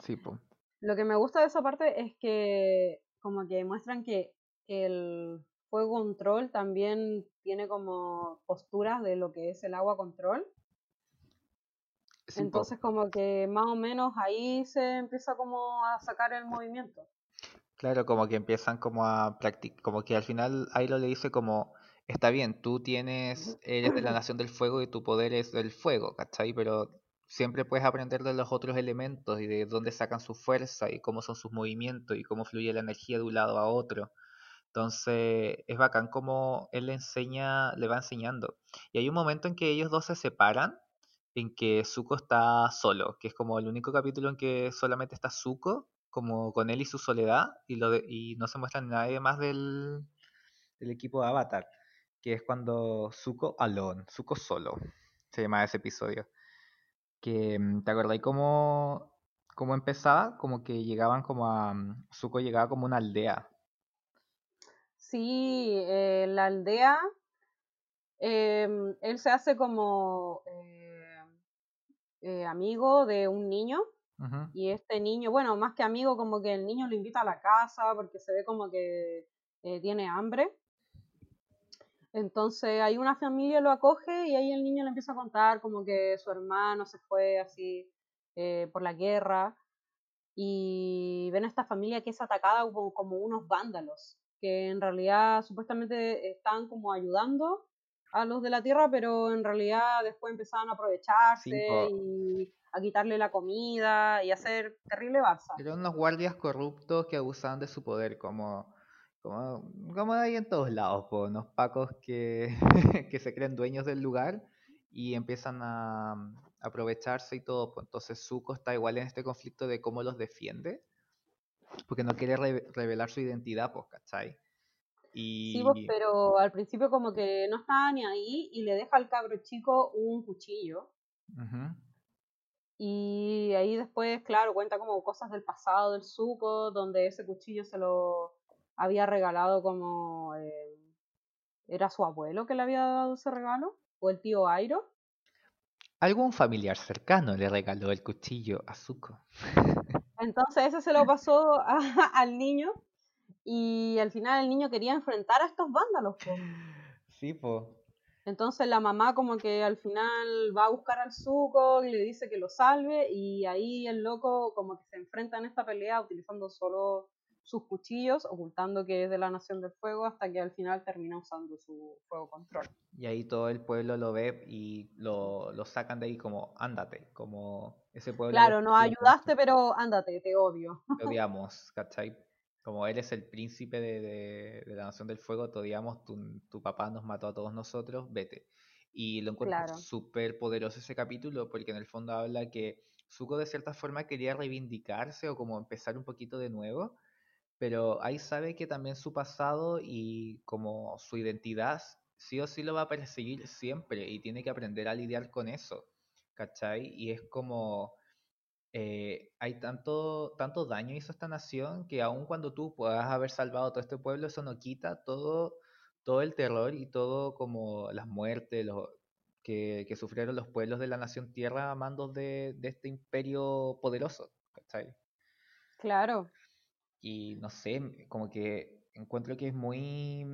Sí, po. Lo que me gusta de esa parte es que como que muestran que el fuego control también tiene como posturas de lo que es el agua control. Sí, po. Entonces como que más o menos ahí se empieza como a sacar el movimiento. Claro, como que empiezan como a practicar, como que al final Airo le dice como, está bien, tú tienes, eres de la nación del fuego y tu poder es del fuego, ¿cachai? Pero siempre puedes aprender de los otros elementos y de dónde sacan su fuerza y cómo son sus movimientos y cómo fluye la energía de un lado a otro. Entonces es bacán como él le enseña, le va enseñando. Y hay un momento en que ellos dos se separan, en que Zuko está solo, que es como el único capítulo en que solamente está Zuko, como con él y su soledad, y, lo de- y no se muestra nadie más del, del equipo de Avatar, que es cuando Zuko alone, Zuko solo, se llama ese episodio. Que, mm, ¿te acordáis cómo, cómo empezaba? Como que llegaban como a... mm, Zuko llegaba como una aldea. Sí, eh, la aldea, em, él se hace como eh, eh, amigo de un niño y este niño, bueno, más que amigo, como que el niño lo invita a la casa porque se ve como que eh, tiene hambre. Entonces ahí una familia lo acoge y ahí el niño le empieza a contar como que su hermano se fue así eh, por la guerra y ven a esta familia que es atacada como, como unos vándalos, que en realidad supuestamente están como ayudando a los de la tierra, pero en realidad después empezaban a aprovecharse y a quitarle la comida y a hacer terrible barza. Eran unos guardias corruptos que abusaban de su poder, como, como, como hay en todos lados, po, unos pacos que, que se creen dueños del lugar y empiezan a mm, aprovecharse y todo. po. Entonces Zuko está igual en este conflicto de cómo los defiende, porque no quiere re- revelar su identidad, pues, ¿cachai? Sí, vos, Y pero al principio como que no estaba ni ahí y le deja al cabro chico un cuchillo. Y ahí después, claro, cuenta como cosas del pasado del Zuko, donde ese cuchillo se lo había regalado como... eh, ¿Era su abuelo que le había dado ese regalo? ¿O el tío Airo? Algún familiar cercano le regaló el cuchillo a Zuko. Entonces ese se lo pasó a- al niño y al final el niño quería enfrentar a estos vándalos. po. Sí, po. Entonces la mamá como que al final va a buscar al Zuko y le dice que lo salve y ahí el loco como que se enfrenta en esta pelea utilizando solo sus cuchillos, ocultando que es de la Nación del Fuego hasta que al final termina usando su fuego control. Y ahí todo el pueblo lo ve y lo, lo sacan de ahí como, ándate, como ese pueblo... Claro, nos ayudaste, pero ándate, te odio. Te odiamos, ¿cachai? Como eres el príncipe de, de- de la Nación del Fuego, te odiamos, tu, tu papá nos mató a todos nosotros, vete. Y lo encuentro Claro. súper poderoso ese capítulo porque en el fondo habla que Zuko de cierta forma quería reivindicarse o como empezar un poquito de nuevo, pero ahí sabe que también su pasado y como su identidad sí o sí lo va a perseguir siempre y tiene que aprender a lidiar con eso, ¿cachai? Y es como eh, hay tanto, tanto daño hizo esta nación que aun cuando tú puedas haber salvado todo este pueblo, eso no quita todo, todo el terror y todo como las muertes los, que, sufrieron los pueblos de la nación tierra a mandos de, de este imperio poderoso, ¿cachai? Claro, Y no sé, como que encuentro que es muy,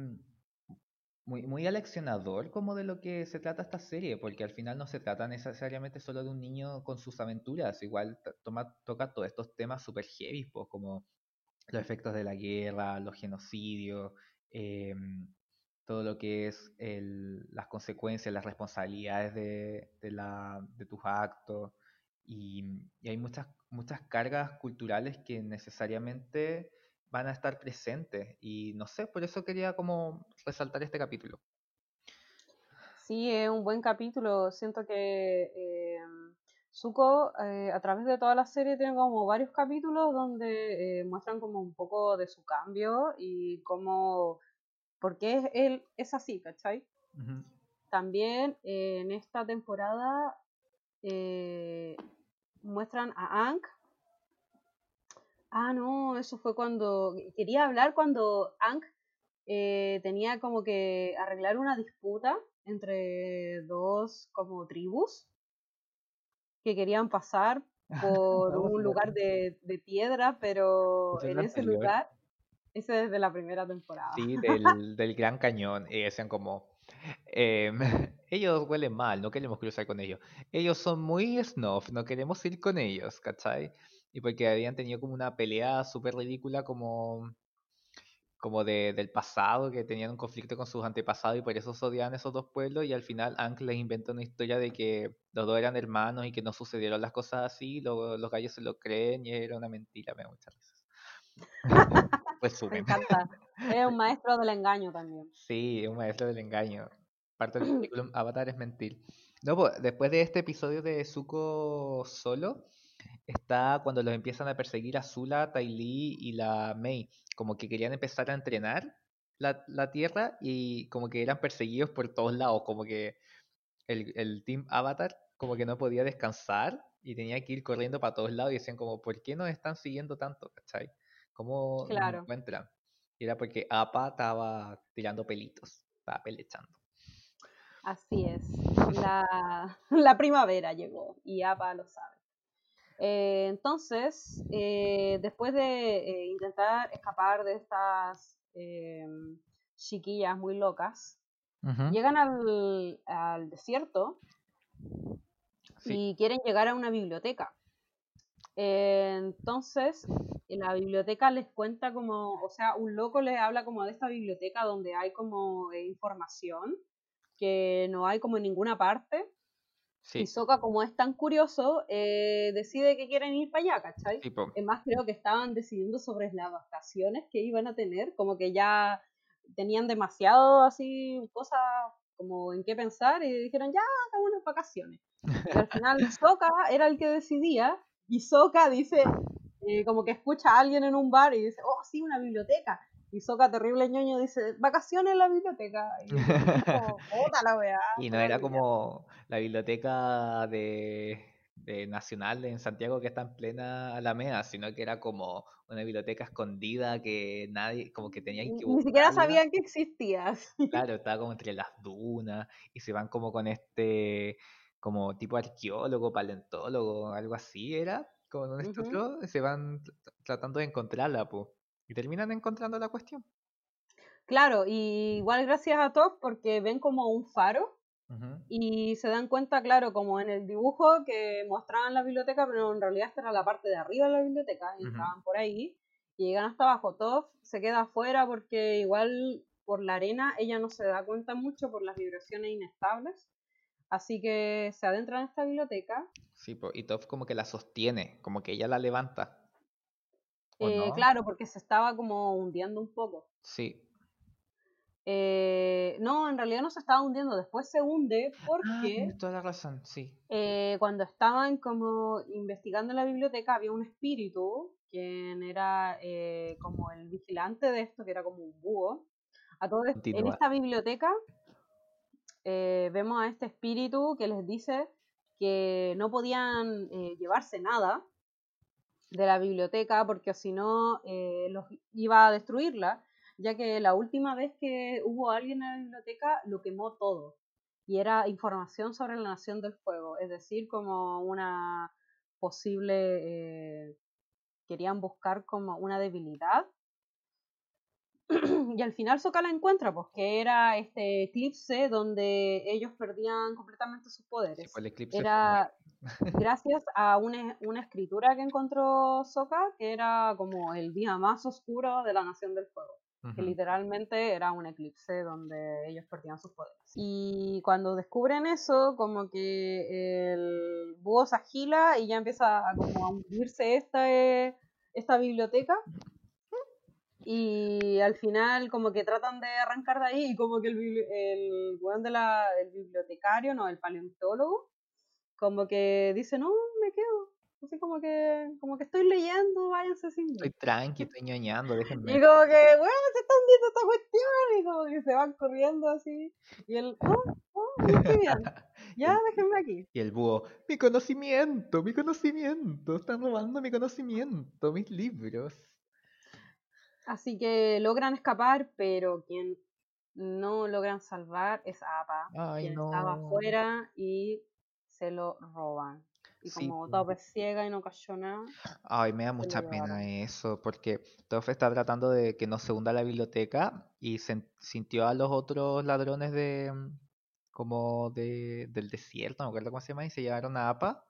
muy, muy aleccionador como de lo que se trata esta serie, porque al final no se trata necesariamente solo de un niño con sus aventuras, igual toma, toca todos estos temas super heavy, pues, como los efectos de la guerra, los genocidios, em, todo lo que es el- las consecuencias, las responsabilidades de, de la, de tus actos, y, y hay muchas, muchas cargas culturales que necesariamente van a estar presentes, y no sé, por eso quería como resaltar este capítulo. sí, es un buen capítulo. Siento que eh, Zuko, eh, a través de toda la serie, tiene como varios capítulos donde eh, muestran como un poco de su cambio y cómo, por qué él es así, ¿cachai? También eh, en esta temporada eh, muestran a Aang. Ah, no, eso fue cuando. Quería hablar cuando Aang eh, tenía como que arreglar una disputa entre dos como tribus que querían pasar por un lugar de, de piedra, pero en ese lugar, ese es de la primera temporada. Sí, del, del Gran Cañón, y decían como, em, ellos huelen mal, no queremos cruzar con ellos. Ellos son muy snuff, no queremos ir con ellos, ¿cachai? Y porque habían tenido como una pelea súper ridícula como, como de, del pasado, que tenían un conflicto con sus antepasados y por eso se odiaban esos dos pueblos y al final Aang les inventó una historia de que los dos eran hermanos y que no sucedieron las cosas así, lo- los gallos se lo creen y era una mentira, me da muchas risas. Me encanta. Es un maestro del engaño también. Sí, es un maestro del engaño. Parte del currículum Avatar es mentir. No, pues, después de este episodio de Zuko solo, está cuando los empiezan a perseguir Azula, Ty Lee y la Mei. Como que querían empezar a entrenar la, la Tierra y como que eran perseguidos por todos lados. Como que el, el Team Avatar como que no podía descansar y tenía que ir corriendo para todos lados y decían como, ¿por qué nos están siguiendo tanto? ¿Cachai? ¿Cómo nos Claro. encuentran? Y era porque Appa estaba tirando pelitos, estaba pelechando. Así es. La, la primavera llegó y APA lo sabe. Eh, entonces, eh, después de eh, intentar escapar de estas chiquillas muy locas, llegan al, al desierto Sí, y quieren llegar a una biblioteca. Entonces, en la biblioteca les cuenta como, o sea, un loco les habla como de esta biblioteca donde hay como información que no hay como en ninguna parte. sí, Y Sokka, como es tan curioso, eh, decide que quieren ir para allá, ¿cachai? sí. Es más, creo que estaban decidiendo sobre las vacaciones que iban a tener, como que ya tenían demasiado así cosas como en qué pensar y dijeron, ya, hagamos unas vacaciones. Y al final Sokka era el que decidía y Sokka dice, eh, como que escucha a alguien en un bar y dice, oh, sí, una biblioteca. Y Sokka, terrible ñoño, dice, vacaciones en la biblioteca. Y es como, puta la weá. Y se no era olvidó". como la biblioteca de, de Nacional en Santiago que está en plena Alameda, sino que era como una biblioteca escondida que nadie, como que tenía que Ni ni siquiera sabían que existías. Claro, estaba como entre las dunas y se van como con este como tipo arqueólogo, paleontólogo, algo así era, como un se van tr- tratando de encontrarla, po, y terminan encontrando la cuestión. Claro, y igual gracias a todos porque ven como un faro y se dan cuenta, claro, como en el dibujo que mostraban la biblioteca, pero en realidad esta era la parte de arriba de la biblioteca, y Ujú. entraban por ahí y llegan hasta abajo. Toph se queda afuera porque igual por la arena ella no se da cuenta mucho por las vibraciones inestables, así que se adentra en esta biblioteca. Sí, y Toph como que la sostiene, como que ella la levanta. ¿O Eh, no? Claro, porque se estaba como hundiendo un poco. Sí. Eh, no, en realidad no se estaba hundiendo, después se hunde Ah, porque... tienes toda la razón, sí. eh, cuando estaban como investigando en la biblioteca había un espíritu quien era como el vigilante de esto, que era como un búho. A todo esto, en esta biblioteca vemos a este espíritu que les dice que no podían llevarse nada de la biblioteca porque si no eh, los iba a destruirla, ya que la última vez que hubo alguien en la biblioteca lo quemó todo y era información sobre la Nación del Fuego, es decir, como una posible, eh, querían buscar como una debilidad. y al final Sokka la encuentra, pues que era este eclipse donde ellos perdían completamente sus poderes. pues el eclipse Era gracias a una, una escritura que encontró Sokka, que era como el día más oscuro de la Nación del Fuego que literalmente era un eclipse donde ellos perdían sus poderes. Y cuando descubren eso, como que el búho se agila y ya empieza a, como a hundirse esta, eh, esta biblioteca. Y al final como que tratan de arrancar de ahí y como que el, el de la, el bibliotecario, no, el paleontólogo, como que dice, no, me quedo. Así como que, como que estoy leyendo, váyanse sin. Estoy tranqui, estoy ñoñando, Y déjenme. como que, weón, se está hundiendo esta cuestión. Y como que se van corriendo así. Y él, oh, oh, estoy bien. Ya, déjenme aquí. Y el búho, mi conocimiento, mi conocimiento, están robando mi conocimiento, mis libros. Así que logran escapar, pero quien no logran salvar es Apa, Ay, quien no. estaba afuera y se lo roban. Y Sí, como es ciega y no cayó nada, Ay, me da se mucha pena eso, porque Toph está tratando de que no se hunda la biblioteca y sen- sintió a los otros ladrones de mm, como de, del desierto, no me acuerdo cómo se llama, y se llevaron a Appa.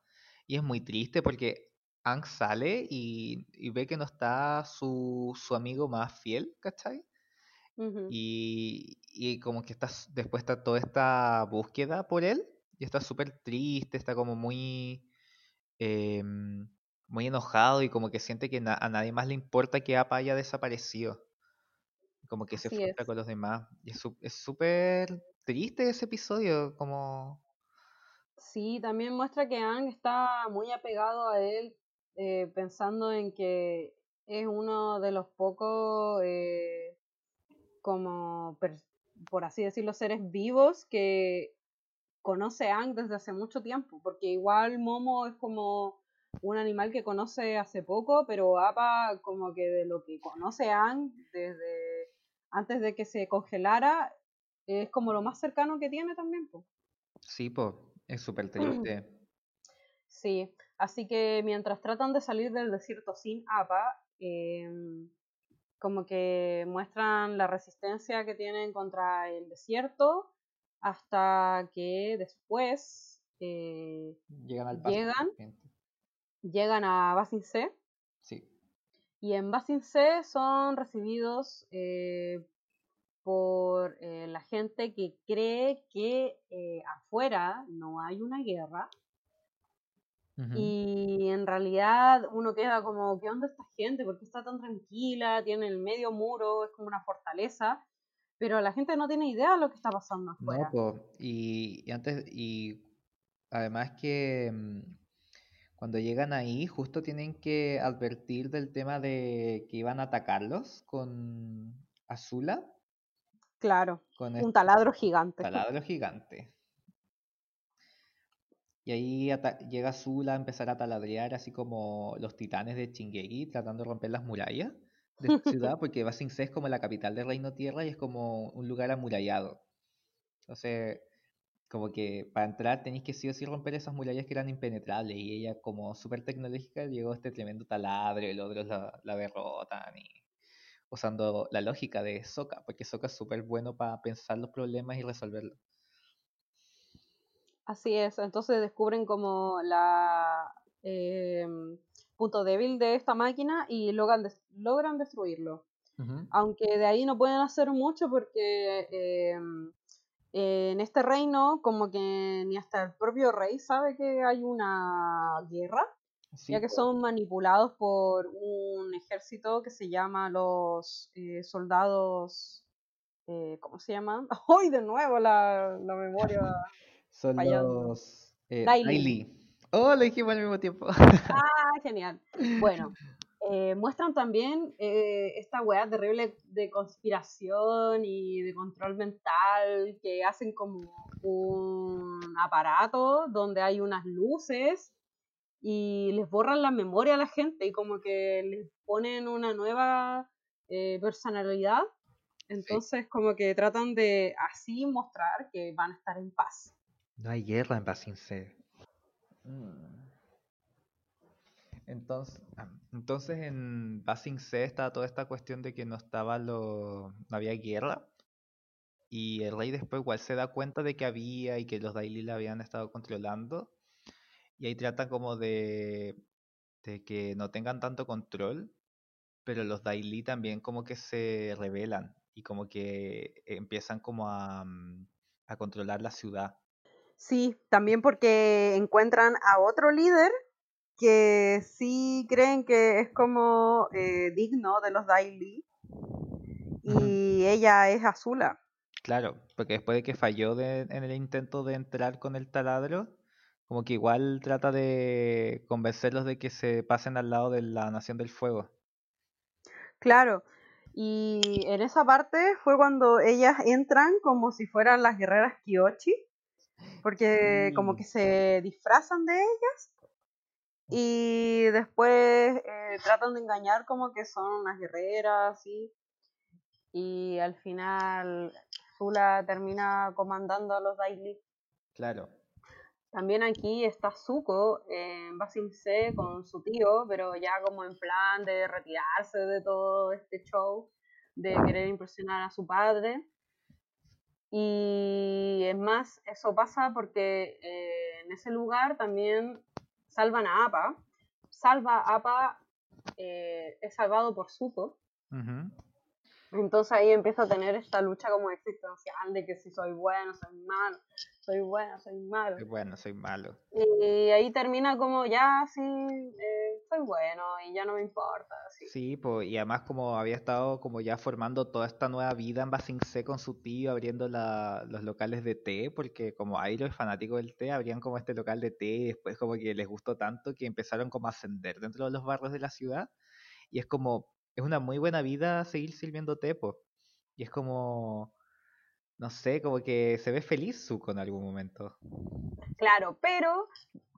Y es muy triste porque Aang sale y, y ve que no está su, su amigo más fiel, ¿cachai? Y, y como que está, después está toda esta búsqueda por él y está súper triste, está como muy, em, muy enojado y como que siente que na- a nadie más le importa que Appa haya desaparecido. Como que se frustra con los demás. Y es súper triste ese episodio, como... Sí, también muestra que Aang está muy apegado a él, eh, pensando en que es uno de los pocos, eh, como, por así decirlo, seres vivos que conoce a Aang desde hace mucho tiempo, porque igual Momo es como un animal que conoce hace poco, pero Appa como que de lo que conoce a Aang desde antes de que se congelara, es como lo más cercano que tiene también. po. Sí, pues, es súper triste. Sí, así que mientras tratan de salir del desierto sin APA, em, como que muestran la resistencia que tienen contra el desierto hasta que después eh, Llegan al llegan, llegan a Basin C Sí. y en Basin C son recibidos eh, por eh, la gente que cree que eh, afuera no hay una guerra. Y en realidad uno queda como, ¿qué onda esta gente? ¿Por qué está tan tranquila? Tiene el medio muro, es como una fortaleza. Pero la gente no tiene idea de lo que está pasando No, afuera. po, y, y antes, y además que mm, cuando llegan ahí, justo tienen que advertir del tema de que iban a atacarlos con Azula, Claro, con un este taladro gigante. taladro gigante. Y ahí llega Azula a empezar a taladrear, así como los titanes de Chingeki, tratando de romper las murallas de ciudad, porque Ba Sing Se es como la capital del Reino Tierra y es como un lugar amurallado. Entonces, como que para entrar tenéis que sí o sí romper esas murallas que eran impenetrables y ella como súper tecnológica llegó este tremendo taladro y los otros la, la derrotan usando la lógica de Sokka, porque Sokka es súper bueno para pensar los problemas y resolverlos. Así es, entonces descubren como la em, punto débil de esta máquina y logran, des- logran destruirlo. Aunque de ahí no pueden hacer mucho porque em, en este reino como que ni hasta el propio rey sabe que hay una guerra, Sí, ya que son manipulados por un ejército que se llama los eh, soldados, eh, ¿cómo se llaman? ¡Ay, de nuevo la, la memoria! Son fallando. los eh, Daily. Daily. Oh, lo dijimos al mismo tiempo. ¡Ah, genial! Bueno, eh, muestran también eh, esta weá terrible de conspiración y de control mental que hacen como un aparato donde hay unas luces y les borran la memoria a la gente y como que les ponen una nueva eh, personalidad. Entonces como que tratan de así mostrar que van a estar en paz. No hay guerra en Basing C. Mm. Entonces, ah, entonces en Basing C estaba toda esta cuestión de que no estaba lo, no había guerra. Y el rey después igual se da cuenta de que había y que los Daily la habían estado controlando. Y ahí tratan como de, que no tengan tanto control. Pero los Daily también como que se rebelan y como que empiezan como a, mm, a controlar la ciudad. Sí, también porque encuentran a otro líder que sí creen que es como eh, digno de los Daily. Y ella es Azula. Claro, porque después de que falló de- en el intento de entrar con el taladro, como que igual trata de convencerlos de que se pasen al lado de la Nación del Fuego. Claro. Y en esa parte fue cuando ellas entran como si fueran las guerreras Kyoshi. Porque como que se disfrazan de ellas. Y después eh, tratan de engañar como que son unas guerreras, así. Y al final Zula termina comandando a los Daily. Claro, También aquí está Zuko en Basing C con su tío, pero ya como en plan de retirarse de todo este show, de querer impresionar a su padre. Y es más, eso pasa porque eh, en ese lugar también salvan a Appa. Salva a Appa, eh, es salvado por Zuko. ujú, Entonces ahí empieza a tener esta lucha como existencial de que si soy bueno, soy malo, soy bueno, soy malo. soy bueno, soy malo. Y ahí termina como ya así, eh, soy bueno y ya no me importa. Sí, po, y además como había estado como ya formando toda esta nueva vida en Basing C con su tío, abriendo la- los locales de té, porque como Airo es fanático del té, abrían como este local de té y después como que les gustó tanto que empezaron como a ascender dentro de los barrios de la ciudad. Y es como, es una muy buena vida seguir sirviendo té, po. Y es como, no sé, como que se ve feliz Zuko en algún momento. Claro, pero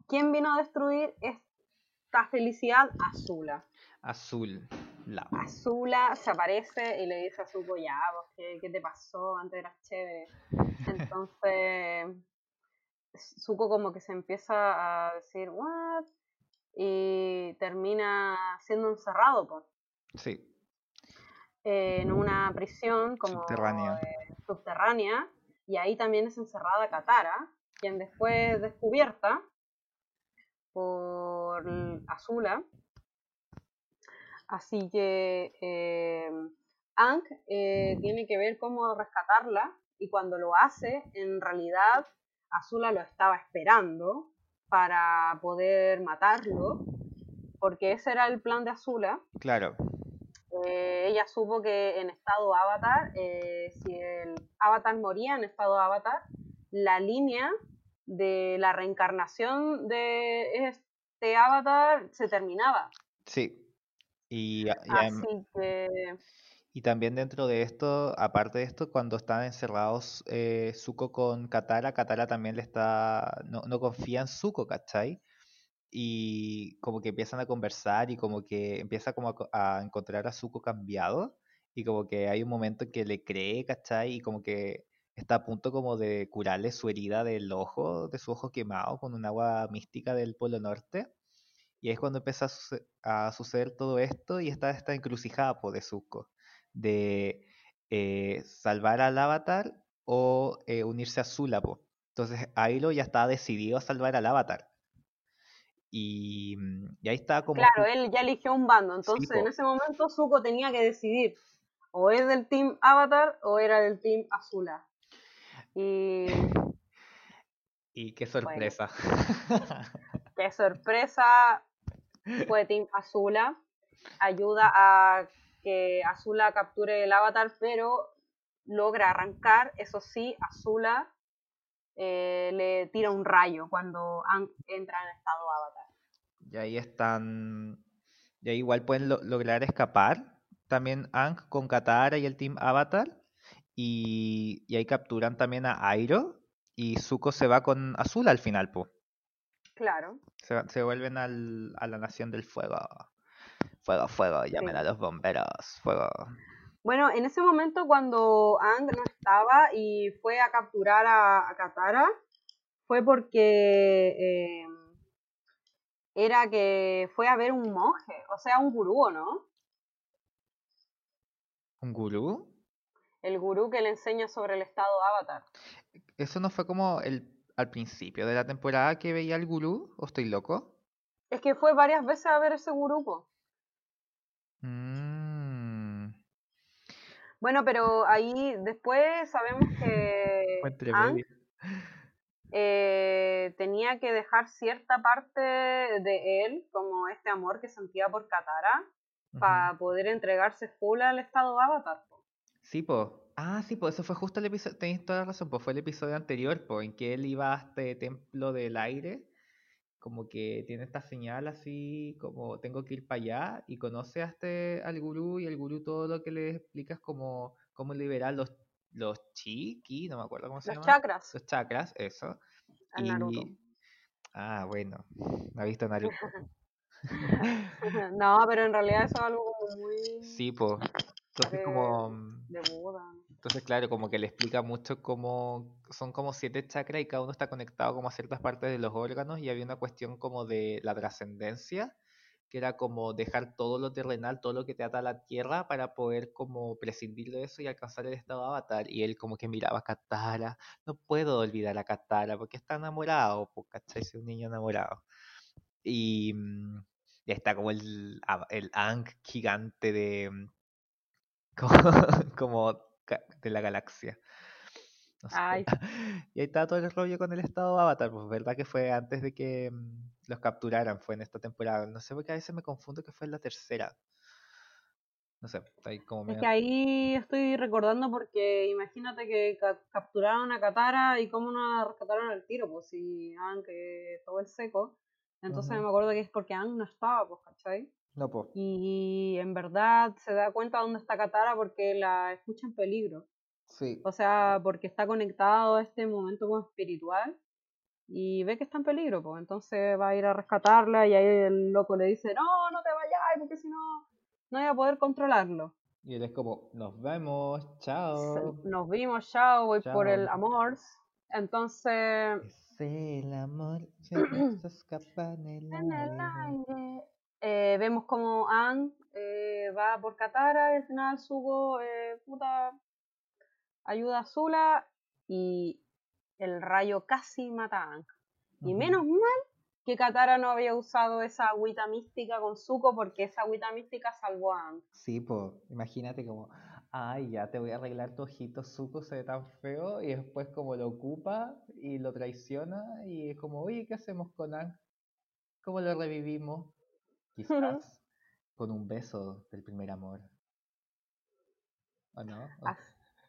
¿quién vino a destruir esta felicidad? Azula. Azul, la. Azula se aparece y le dice a Zuko, ya, pues, ¿qué, qué te pasó? Antes eras chévere. Entonces, Zuko como que se empieza a decir, what? Y termina siendo encerrado, pues. Sí, en una prisión como Subterránea. eh, subterránea y ahí también es encerrada Katara, quien después es descubierta por Azula. Así que eh, eh, tiene que ver cómo rescatarla y cuando lo hace, en realidad Azula lo estaba esperando para poder matarlo, porque ese era el plan de Azula. claro. Eh, ella supo que en estado avatar, eh, si el avatar moría en estado avatar, la línea de la reencarnación de este avatar se terminaba. Sí. Y, y adem- Así que Y también dentro de esto, aparte de esto, cuando están encerrados eh, Zuko con Katara, Katara también le está, no, no confía en Zuko, ¿cachai? Y como que empiezan a conversar y como que empieza como a, co- a encontrar a Zuko cambiado y como que hay un momento en que le cree, ¿cachai? Y como que está a punto como de curarle su herida del ojo, de su ojo quemado con un agua mística del Polo Norte. Y es cuando empieza a, suce- a suceder todo esto y está esta encrucijada de Zuko, de eh, salvar al avatar o eh, unirse a Zula. po. Entonces Airo ya estaba decidido a salvar al avatar. Y, mm, y ahí está como... Claro, él ya eligió un bando, entonces en ese momento Zuko tenía que decidir o es del Team Avatar o era del Team Azula. Y Y qué sorpresa. qué sorpresa, fue Team Azula. Ayuda a que Azula capture el Avatar, pero logra arrancar, eso sí, Azula eh, le tira un rayo cuando Aang entra en estado Avatar. Y ahí están. Y ahí igual pueden lo- lograr escapar. También Aang con Katara y el Team Avatar. Y, y ahí capturan también a Airo. Y Zuko se va con Azul al final, po. Claro. Se, vuelven al- a la nación del fuego. Fuego, fuego, llamen a los bomberos. Fuego. Bueno, en ese momento cuando Aang no estaba y fue a capturar a, a Katara, fue porque eh, era que fue a ver un monje, o sea, un gurú, ¿o ¿no? ¿Un gurú? El gurú que le enseña sobre el estado avatar. ¿Eso no fue como el, al principio de la temporada que veía al gurú? ¿O estoy loco? Es que fue varias veces a ver ese gurú. Mm, Bueno, pero ahí después sabemos que medio. eh, tenía que dejar cierta parte de él, como este amor que sentía por Katara, para poder entregarse full al estado avatar. po. Sí, po. Ah, sí, po, eso fue justo el episodio, tenéis toda la razón, pues fue el episodio anterior, po, en que él iba a este templo del aire, como que tiene esta señal así, como tengo que ir para allá, y conoce a este, al gurú, y el gurú todo lo que le explica es como cómo liberar los, los chi, ki, no me acuerdo cómo se Los llama. chakras Los chakras, eso. en Naruto. Y... Ah, bueno, no he visto Naruto. no, pero en realidad eso es algo muy Sí, po. Entonces de, como... de Buda. Entonces, claro, como que le explica mucho cómo son como siete chakras y cada uno está conectado como a ciertas partes de los órganos y había una cuestión como de la trascendencia, que era como dejar todo lo terrenal, todo lo que te ata a la tierra para poder como prescindir de eso y alcanzar el estado avatar. Y él como que miraba a Katara, no puedo olvidar a Katara porque está enamorado, ¿cachai? Es un niño enamorado. Y, mm, está como el, el Aang gigante de... mm, como, de la galaxia. No sé. Ay, Y ahí está todo el rollo con el estado Avatar, pues verdad que fue antes de que mm, los capturaran, fue en esta temporada. No sé por qué a veces me confundo que fue en la tercera. No sé, ahí como es que ahí estoy recordando porque imagínate que ca- capturaron a Katara y cómo no rescataron al tiro, pues si Aang que todo el seco. Entonces Ujú. me acuerdo que es porque Aang no estaba, pues, ¿cachai? No. Y en verdad se da cuenta dónde está Katara porque la escucha en peligro. Sí. O sea, porque está conectado a este momento como espiritual y ve que está en peligro, pues entonces va a ir a rescatarla y ahí el loco le dice, no, no te vayas porque si no, no voy a poder controlarlo. Y él es como, nos vemos, chao. Nos vimos, chao, voy por el amor. Entonces, Es el amor, se escapa en el en el aire. Eh, vemos como Aang eh, va por Katara y al final Zuko, eh, puta, ayuda a Zula y el rayo casi mata a Aang. Y menos mal que Katara no había usado esa agüita mística con Zuko porque esa agüita mística salvó a Aang. Sí, pues, imagínate como, ay, ya te voy a arreglar tu ojito, Zuko se ve tan feo, y después como lo ocupa y lo traiciona, y es como, oye, ¿qué hacemos con Aang? ¿Cómo lo revivimos? Quizás con un beso del primer amor. ¿O no? ¿O- Ah,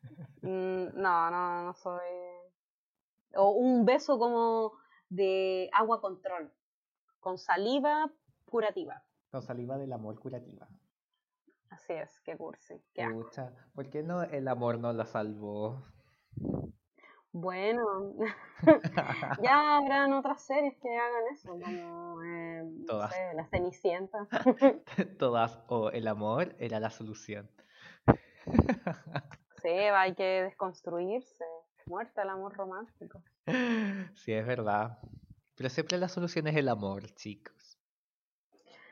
Mm, no, no, no soy. O un beso como de agua control, con saliva curativa. Con saliva del amor curativa. Así es, qué cursi. qué. Pucha, ¿por qué no el amor no la salvó? Bueno, ya habrán otras series que hagan eso, como, eh, no Todas. sé, La Cenicienta. Todas, o el amor era la solución. Sí, hay que desconstruirse. Muerta el amor romántico. Sí, es verdad. Pero siempre la solución es el amor, chicos.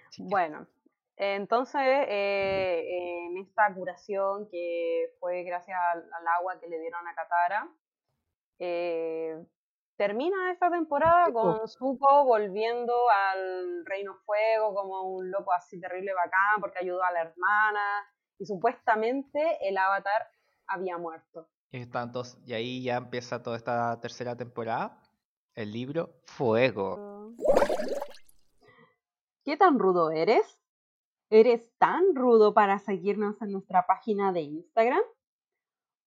Chicas. Bueno, entonces eh, en esta curación que fue gracias al, al agua que le dieron a Katara, eh, termina esta temporada con Zuko volviendo al Reino Fuego como un loco así terrible bacán porque ayudó a la hermana y supuestamente el avatar había muerto. Y, todos- y ahí ya empieza toda esta tercera temporada. El libro Fuego. ¿Qué tan rudo eres? ¿Eres tan rudo para seguirnos en nuestra página de Instagram?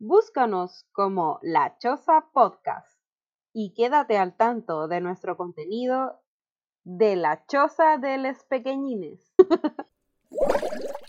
Búscanos como La Choza Podcast y quédate al tanto de nuestro contenido de La Choza de los Pequeñines.